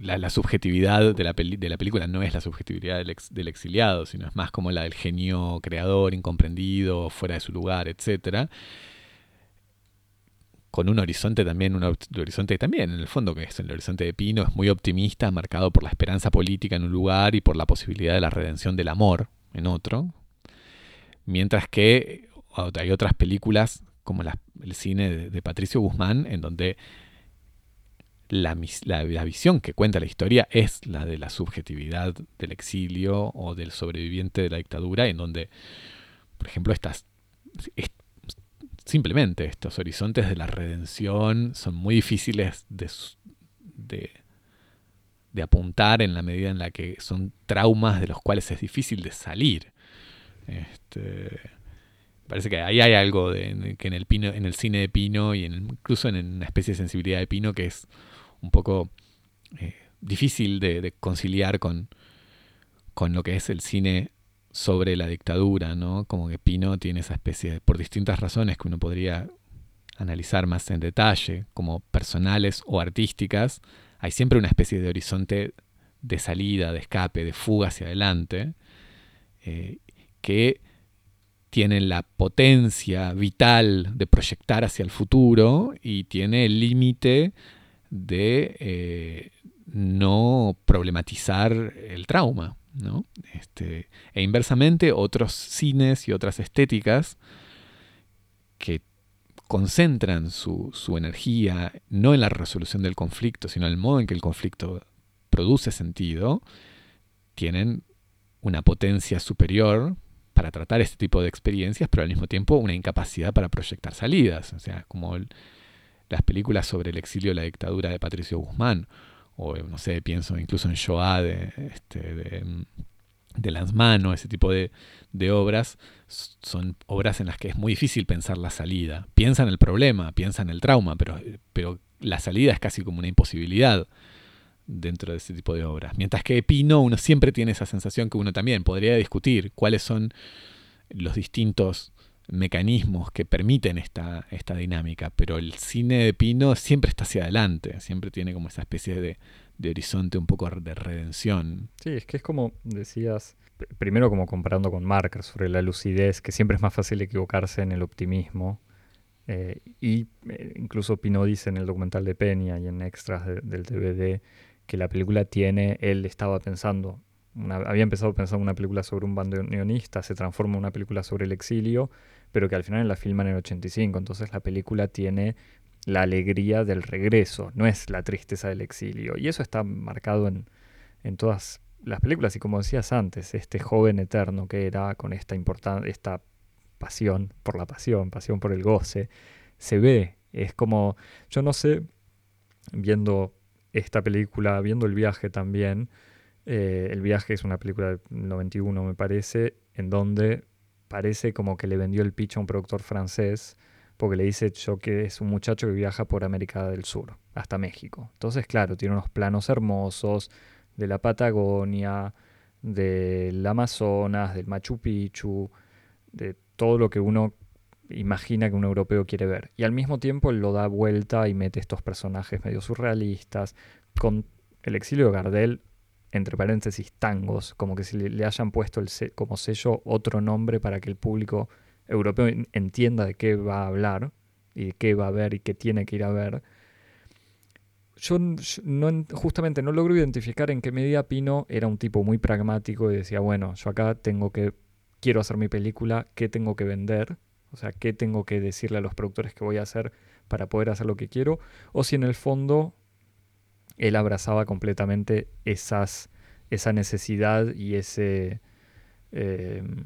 la, subjetividad de la, de la, película no es la subjetividad del, del, exiliado, sino es más como la del genio creador, incomprendido, fuera de su lugar, etc. Con un horizonte también, un horizonte también, en el fondo, que es el horizonte de Pino, es muy optimista, marcado por la esperanza política en un lugar y por la posibilidad de la redención del amor en otro. Mientras que hay otras películas, como el cine de Patricio Guzmán, en donde la, visión que cuenta la historia es la de la subjetividad del exilio o del sobreviviente de la dictadura, en donde, por ejemplo, estas, simplemente estos horizontes de la redención son muy difíciles de, de, apuntar en la medida en la que son traumas de los cuales es difícil de salir. Este, parece que ahí hay algo de, que en el, pino, en el cine de Pino y incluso en una especie de sensibilidad de Pino que es un poco eh, difícil de, conciliar con, con lo que es el cine sobre la dictadura, ¿no? Como que Pino tiene esa especie, de, por distintas razones que uno podría analizar más en detalle, como personales o artísticas, hay siempre una especie de horizonte de salida, de escape, de fuga hacia adelante, eh, que tiene la potencia vital de proyectar hacia el futuro y tiene el límite de eh, no problematizar el trauma. ¿no? Este, e inversamente, otros cines y otras estéticas que concentran su, energía no en la resolución del conflicto, sino en el modo en que el conflicto produce sentido, tienen una potencia superior para tratar este tipo de experiencias, pero al mismo tiempo una incapacidad para proyectar salidas. O sea, como las películas sobre el exilio y la dictadura de Patricio Guzmán, o no sé, pienso incluso en Shoah de, este, de, de ese tipo de, obras, son obras en las que es muy difícil pensar la salida. Piensa en el problema, piensa en el trauma, pero, pero la salida es casi como una imposibilidad dentro de ese tipo de obras. Mientras que Pino, uno siempre tiene esa sensación que uno también podría discutir cuáles son los distintos mecanismos que permiten esta, esta dinámica, pero el cine de Pino siempre está hacia adelante, siempre tiene como esa especie de, horizonte un poco de redención. Sí, es que es como decías, primero como comparando con Marker sobre la lucidez, que siempre es más fácil equivocarse en el optimismo. Eh, y eh, incluso Pino dice en el documental de Peña y en extras del DVD que la película tiene, él estaba pensando, había empezado a pensar una película sobre un bandoneonista, se transforma en una película sobre el exilio, pero que al final la filman en el 85. Entonces la película tiene la alegría del regreso, no es la tristeza del exilio. Y eso está marcado en, en todas las películas. Y como decías antes, este joven eterno que era con esta, esta pasión por la pasión, pasión por el goce, se ve. Es como, yo no sé, viendo esta película, viendo el viaje también, eh, el viaje es una película del 91 me parece, en donde parece como que le vendió el pitch a un productor francés, porque le dice yo que es un muchacho que viaja por América del Sur, hasta México. Entonces, claro, tiene unos planos hermosos de la Patagonia, del Amazonas, del Machu Picchu, de todo lo que uno imagina que un europeo quiere ver. Y al mismo tiempo él lo da vuelta y mete estos personajes medio surrealistas. Con el exilio de Gardel entre paréntesis, tangos, como que si le, hayan puesto el como sello otro nombre para que el público europeo entienda de qué va a hablar y qué va a ver y qué tiene que ir a ver. Yo justamente no logro identificar en qué medida Pino era un tipo muy pragmático y decía, bueno, yo acá tengo que, quiero hacer mi película, ¿qué tengo que vender? O sea, ¿qué tengo que decirle a los productores que voy a hacer para poder hacer lo que quiero? O si en el fondo él abrazaba completamente esas, esa necesidad y ese... Em,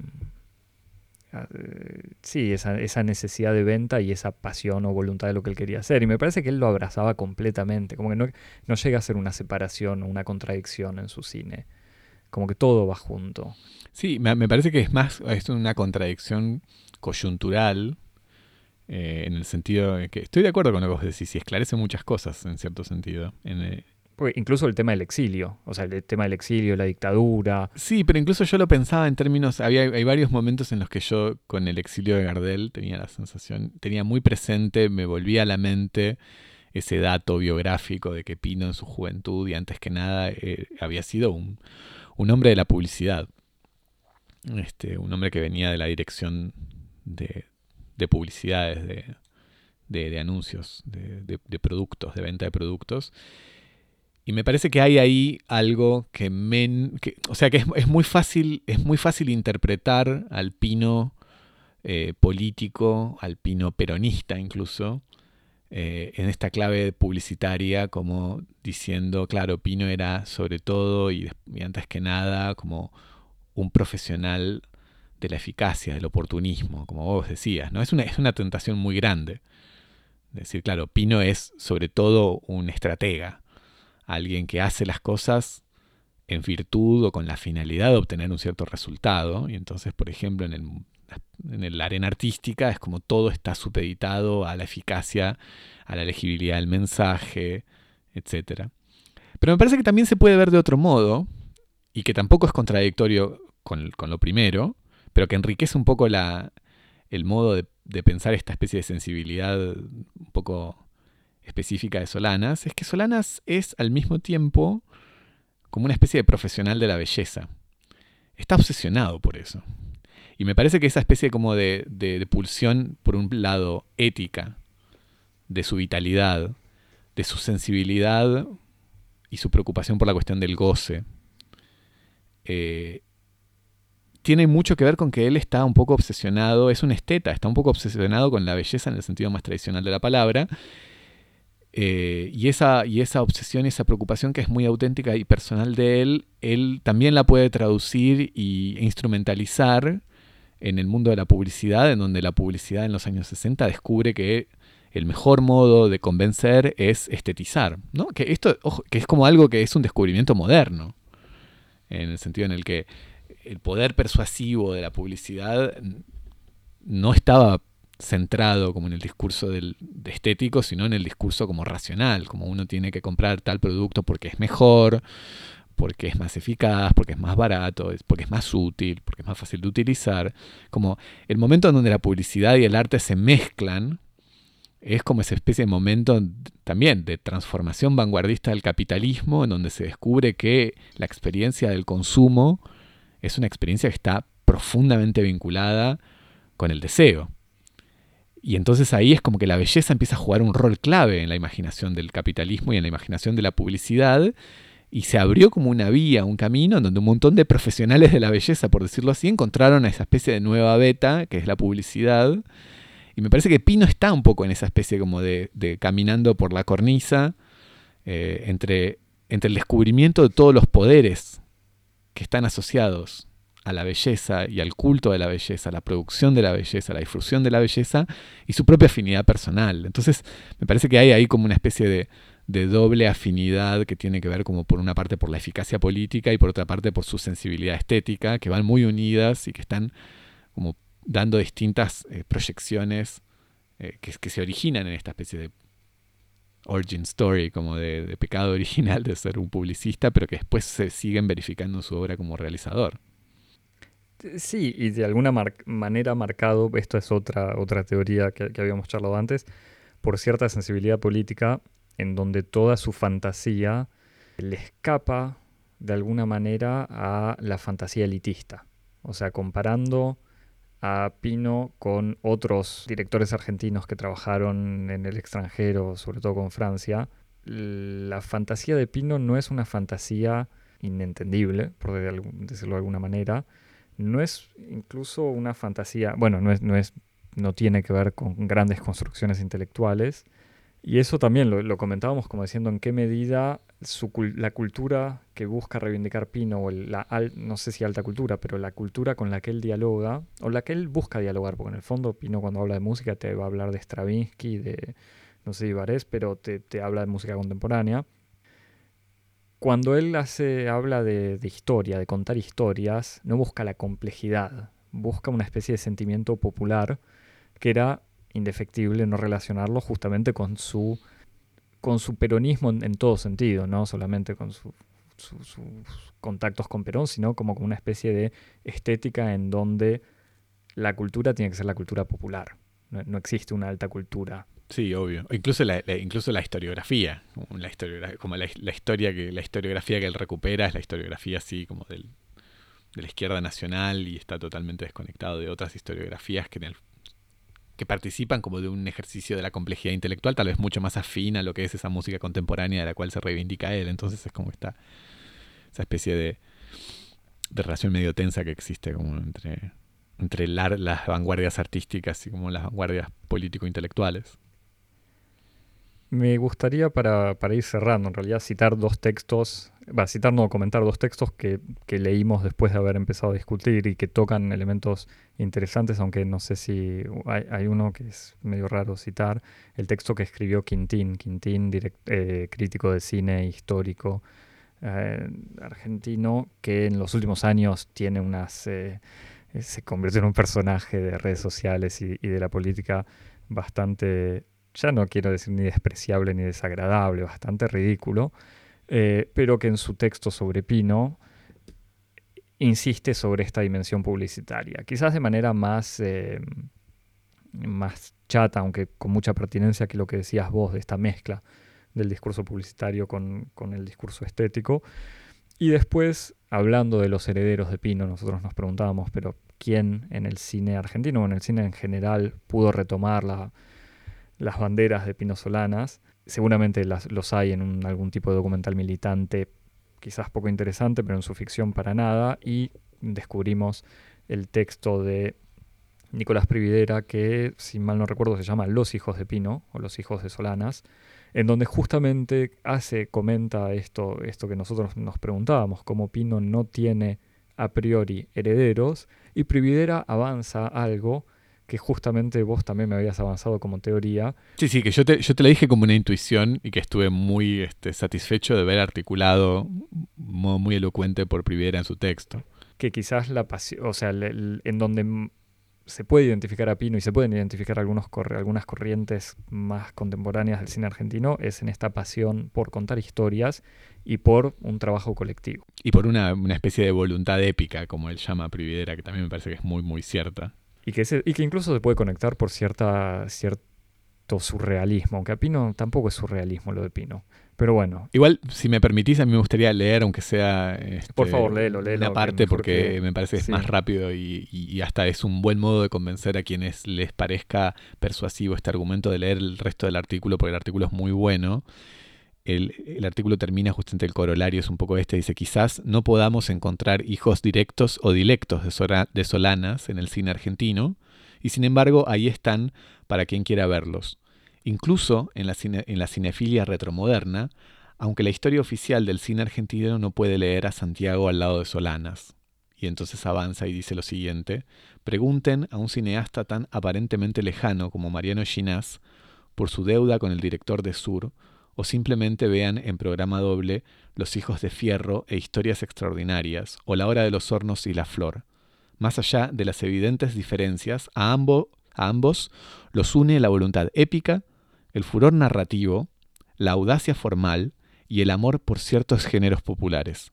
sí, esa, necesidad de venta y esa pasión o voluntad de lo que él quería hacer. Y me parece que él lo abrazaba completamente, como que no, no llega a ser una separación o una contradicción en su cine, como que todo va junto. Sí, me, parece que es más es una contradicción coyuntural, eh, en el sentido de que estoy de acuerdo con lo que vos decís y esclarece muchas cosas en cierto sentido. Incluso el tema del exilio, o sea, el tema del exilio, la dictadura. Sí, pero incluso yo lo pensaba en términos, había, hay varios momentos en los que yo con el exilio de Gardel tenía la sensación, tenía muy presente, me volvía a la mente ese dato biográfico de que Pino en su juventud y antes que nada eh, había sido un, un hombre de la publicidad. Este, un hombre que venía de la dirección de, de publicidades, de, de, anuncios, de, de, productos, de venta de productos. Y me parece que hay ahí algo que, men, que o sea, que es, es, muy fácil, es muy fácil interpretar al pino eh, político, al pino peronista incluso, eh, en esta clave publicitaria, como diciendo, claro, Pino era sobre todo y, antes que nada como un profesional de la eficacia, del oportunismo, como vos decías, ¿no? Es una, es una tentación muy grande. decir, claro, Pino es sobre todo un estratega, alguien que hace las cosas en virtud o con la finalidad de obtener un cierto resultado. Y entonces, por ejemplo, en el, en el arena artística es como todo está supeditado a la eficacia, a la legibilidad del mensaje, etc. Pero me parece que también se puede ver de otro modo, y que tampoco es contradictorio con, lo primero, pero que enriquece un poco la, el modo de pensar esta especie de sensibilidad un poco específica de Solanas, es que Solanas es al mismo tiempo como una especie de profesional de la belleza. Está obsesionado por eso. Y me parece que esa especie como de, de, pulsión, por un lado, ética, de su vitalidad, de su sensibilidad y su preocupación por la cuestión del goce, eh, tiene mucho que ver con que él está un poco obsesionado, es un esteta, está un poco obsesionado con la belleza en el sentido más tradicional de la palabra, eh, y, esa, y esa obsesión, esa preocupación que es muy auténtica y personal de él, él también la puede traducir e instrumentalizar en el mundo de la publicidad, en donde la publicidad en los años 60 descubre que el mejor modo de convencer es estetizar, ¿no? Que esto que es como algo que es un descubrimiento moderno, en el sentido en el que el poder persuasivo de la publicidad no estaba centrado como en el discurso del, de estético, sino en el discurso como racional, como uno tiene que comprar tal producto porque es mejor, porque es más eficaz, porque es más barato, porque es más útil, porque es más fácil de utilizar. Como el momento en donde la publicidad y el arte se mezclan, es como esa especie de momento también de transformación vanguardista del capitalismo, en donde se descubre que la experiencia del consumo es una experiencia que está profundamente vinculada con el deseo. Y entonces ahí es como que la belleza empieza a jugar un rol clave en la imaginación del capitalismo y en la imaginación de la publicidad. Y se abrió como una vía, un camino, en donde un montón de profesionales de la belleza, por decirlo así, encontraron a esa especie de nueva beta, que es la publicidad. Y me parece que Pino está un poco en esa especie como de, caminando por la cornisa eh, entre, entre el descubrimiento de todos los poderes que están asociados a la belleza y al culto de la belleza, a la producción de la belleza, a la difusión de la belleza y su propia afinidad personal. Entonces, me parece que hay ahí como una especie de, doble afinidad que tiene que ver como por una parte por la eficacia política y por otra parte por su sensibilidad estética, que van muy unidas y que están como dando distintas eh, proyecciones eh, que, se originan en esta especie de origin story, como de, de pecado *laughs* original de ser un publicista, pero que después se siguen verificando en su obra como realizador. Sí, y de alguna manera marcado, esto es otra, otra teoría que, habíamos charlado antes, por cierta sensibilidad política en donde toda su fantasía le escapa de alguna manera a la fantasía elitista. O sea, comparando a Pino con otros directores argentinos que trabajaron en el extranjero, sobre todo con Francia, la fantasía de Pino no es una fantasía inentendible, por decirlo de alguna manera, no es incluso una fantasía, bueno, no, es, no, es, no tiene que ver con grandes construcciones intelectuales. Y eso también lo, comentábamos como diciendo en qué medida la cultura que busca reivindicar Pino, o la no sé si alta cultura, pero la cultura con la que él dialoga, o la que él busca dialogar, porque en el fondo Pino cuando habla de música te va a hablar de Stravinsky, de, no sé, Ibarés, pero te, te habla de música contemporánea cuando él hace, habla de, historia, de contar historias, no busca la complejidad, busca una especie de sentimiento popular que era indefectible no relacionarlo justamente con su, con su peronismo en, todo sentido, no solamente con sus contactos con Perón, sino como con una especie de estética en donde la cultura tiene que ser la cultura popular. no existe una alta cultura Sí, obvio. Incluso la, incluso la historiografía, la como la, historia que la historiografía que él recupera es la historiografía así como del, de la izquierda nacional y está totalmente desconectado de otras historiografías que que participan como de un ejercicio de la complejidad intelectual, tal vez mucho más afín a lo que es esa música contemporánea de la cual se reivindica él. Entonces es como esta esa especie de, de relación medio tensa que existe como entre, entre las vanguardias artísticas y como las vanguardias político-intelectuales. Me gustaría para, para, ir cerrando, en realidad, citar dos textos, va, citar no, comentar dos textos que, que, leímos después de haber empezado a discutir y que tocan elementos interesantes, aunque no sé si hay, hay uno que es medio raro citar, el texto que escribió Quintín, Quintín, direct, eh, crítico de cine histórico eh, argentino, que en los últimos años tiene unas... Eh, se convirtió en un personaje de redes sociales y, y de la política bastante ya no quiero decir ni despreciable ni desagradable, bastante ridículo, eh, pero que en su texto sobre Pino insiste sobre esta dimensión publicitaria, quizás de manera más, eh, más chata, aunque con mucha pertinencia que lo que decías vos de esta mezcla del discurso publicitario con, con el discurso estético. Y después, hablando de los herederos de Pino, nosotros nos preguntábamos, pero ¿quién en el cine argentino o en el cine en general pudo retomar la, las banderas de Pino Solanas. Seguramente las, los hay en algún tipo de documental militante, quizás poco interesante, pero en su ficción para nada. Y descubrimos el texto de Nicolás Prividera, que, si mal no recuerdo, se llama Los hijos de Pino, o Los hijos de Solanas, en donde justamente hace, comenta esto, esto que nosotros nos preguntábamos, cómo Pino no tiene a priori herederos, y Prividera avanza algo que justamente vos también me habías avanzado como teoría. Sí, sí, que yo te, yo te la dije como una intuición y que estuve muy este, satisfecho de ver articulado modo muy elocuente por Priviera en su texto. Que quizás la pasión, o sea, en donde se puede identificar a Pino y se pueden identificar algunos algunas corrientes más contemporáneas del cine argentino es en esta pasión por contar historias y por un trabajo colectivo. Y por una, una especie de voluntad épica, como él llama a Prividera, que también me parece que es muy, muy cierta. Y que, y que incluso se puede conectar por cierta, cierto surrealismo, aunque a Pino tampoco es surrealismo lo de Pino. Pero bueno. Igual, si me permitís, a mí me gustaría leer, aunque sea. Este, por favor, léelo, léelo. Una parte, porque me parece que es más rápido y, y, hasta es un buen modo de convencer a quienes les parezca persuasivo este argumento de leer el resto del artículo, porque el artículo es muy bueno el, artículo termina justamente el corolario, es un poco este, dice, quizás no podamos encontrar hijos directos o dilectos de, Solanas en el cine argentino, y sin embargo ahí están para quien quiera verlos. Incluso en la, en la cinefilia retromoderna, aunque la historia oficial del cine argentino no puede leer a Santiago al lado de Solanas. Y entonces avanza y dice lo siguiente, pregunten a un cineasta tan aparentemente lejano como Mariano Ginás por su deuda con el director de Sur, o simplemente vean en programa doble Los hijos de fierro e historias extraordinarias, o La hora de los hornos y la flor. Más allá de las evidentes diferencias, a, ambos, a ambos los une la voluntad épica, el furor narrativo, la audacia formal y el amor por ciertos géneros populares.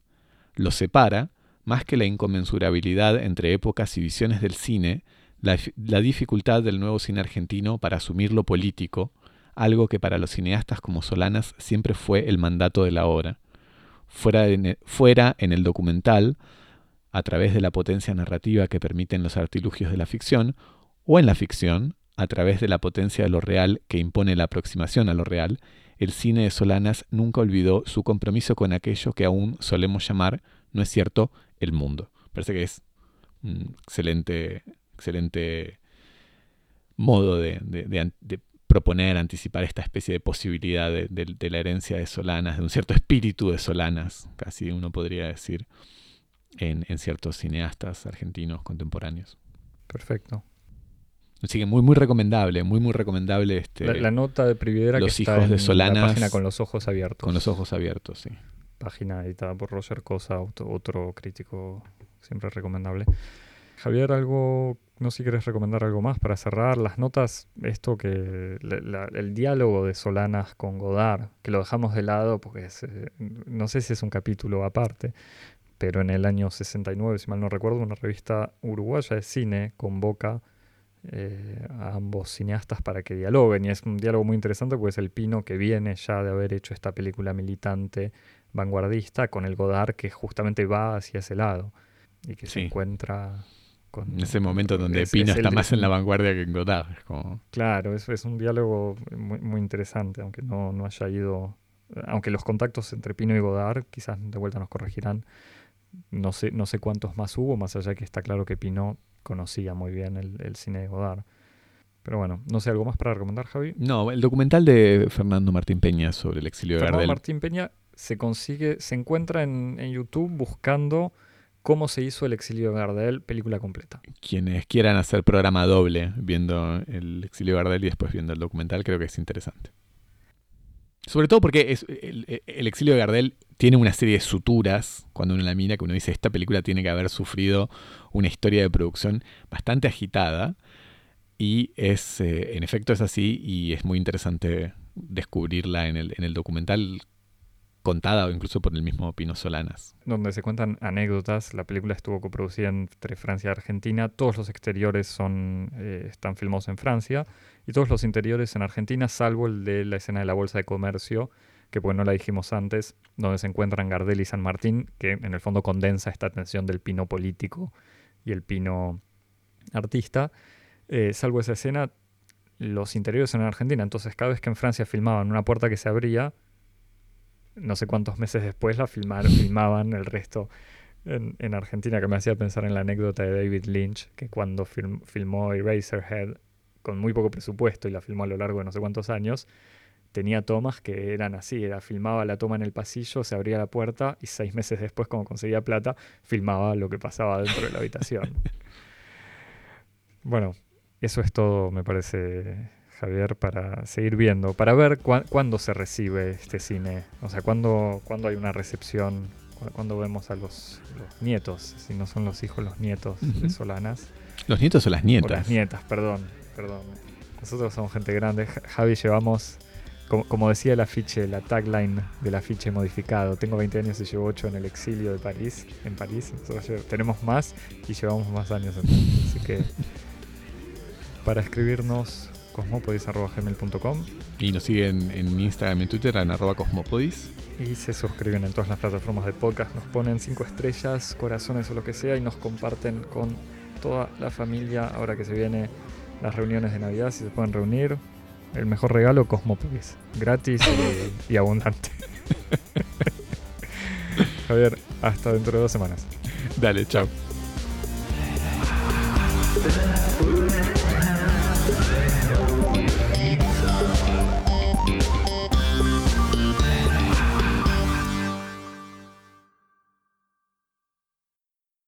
Los separa, más que la inconmensurabilidad entre épocas y visiones del cine, la, la dificultad del nuevo cine argentino para asumir lo político, algo que para los cineastas como Solanas siempre fue el mandato de la obra. Fuera, fuera en el documental, a través de la potencia narrativa que permiten los artilugios de la ficción, o en la ficción, a través de la potencia de lo real que impone la aproximación a lo real, el cine de Solanas nunca olvidó su compromiso con aquello que aún solemos llamar, no es cierto, el mundo. Parece que es un excelente, excelente modo de proponer, anticipar esta especie de posibilidad de, la herencia de Solanas, de un cierto espíritu de Solanas, casi uno podría decir, en, ciertos cineastas argentinos contemporáneos. Perfecto. Así que muy, muy recomendable, muy, muy recomendable este. La, nota de Prividera los que hijos de Solanas, la página con los ojos abiertos. Con los ojos abiertos, sí. Página editada por Roger Cosa, otro crítico siempre recomendable. Javier, algo no sé si quieres recomendar algo más para cerrar las notas, esto que el diálogo de Solanas con Godard, que lo dejamos de lado porque eh, no sé si es un capítulo aparte, pero en el año 69, si mal no recuerdo, una revista uruguaya de cine convoca eh, a ambos cineastas para que dialoguen. Y es un diálogo muy interesante porque es el Pino que viene ya de haber hecho esta película militante vanguardista con el Godard que justamente va hacia ese lado y que se encuentra en ese momento donde Pino está más en la vanguardia que en Godard. Claro, eso es un diálogo muy, muy interesante, aunque no, no, haya ido. Aunque los contactos entre Pino y Godard, quizás de vuelta nos corregirán, no sé, no sé cuántos más hubo, más allá que está claro que Pino conocía muy bien el, cine de Godard. Pero bueno, no sé, ¿algo más para recomendar, Javi? No, el documental de Fernando Martín Peña sobre el exilio de Fernando Gardel. Martín Peña se consigue, se encuentra en, en YouTube buscando cómo se hizo el exilio de Gardel, película completa. Quienes quieran hacer programa doble viendo el exilio de Gardel y después viendo el documental, creo que es interesante. Sobre todo porque el exilio de Gardel tiene una serie de suturas cuando uno la mira, que uno dice, esta película tiene que haber sufrido una historia de producción bastante agitada. Y es, eh, en efecto, es así y es muy interesante descubrirla en el, en el documental contada o incluso por el mismo Pino Solanas. Donde se cuentan anécdotas. La película estuvo coproducida entre Francia y Argentina. Todos los exteriores son, eh, están filmados en Francia y todos los interiores en Argentina, salvo el de la escena de la Bolsa de Comercio, que pues no la dijimos antes, donde se encuentran Gardel y San Martín, que en el fondo condensa esta tensión del pino político y el pino artista. Eh, salvo esa escena, los interiores son en Argentina. Entonces, cada vez que en Francia filmaban una puerta que se abría, no sé cuántos meses después la filmaron, filmaban el resto en, en, Argentina, que me hacía pensar en la anécdota de David Lynch, que cuando film, filmó Eraserhead con muy poco presupuesto y la filmó a lo largo de no sé cuántos años, tenía tomas que eran así, era filmaba la toma en el pasillo, se abría la puerta y seis meses después, cuando conseguía plata, filmaba lo que pasaba dentro de la habitación. *laughs* bueno, eso es todo, me parece, Javier, para seguir viendo, para ver cu cuándo se recibe este cine, o sea, cuándo, cuándo hay una recepción, cuándo vemos a los, los, nietos, si no son los hijos, los nietos uh -huh. de Solanas. ¿Los nietos o las nietas? O las nietas, perdón, perdón. Nosotros somos gente grande. Javi, llevamos, como, como, decía el afiche, la tagline del afiche modificado. Tengo 20 años y llevo 8 en el exilio de París, en París. Nosotros tenemos más y llevamos más años. En Así que para escribirnos cosmopodis.gmail.com Y nos siguen en Instagram y Twitter en arroba cosmopodis. Y se suscriben en todas las plataformas de podcast, nos ponen 5 estrellas, corazones o lo que sea y nos comparten con toda la familia ahora que se vienen las reuniones de Navidad, si se pueden reunir. El mejor regalo, Cosmopodis. Gratis y, *laughs* y abundante. Javier, hasta dentro de dos semanas. Dale, chao.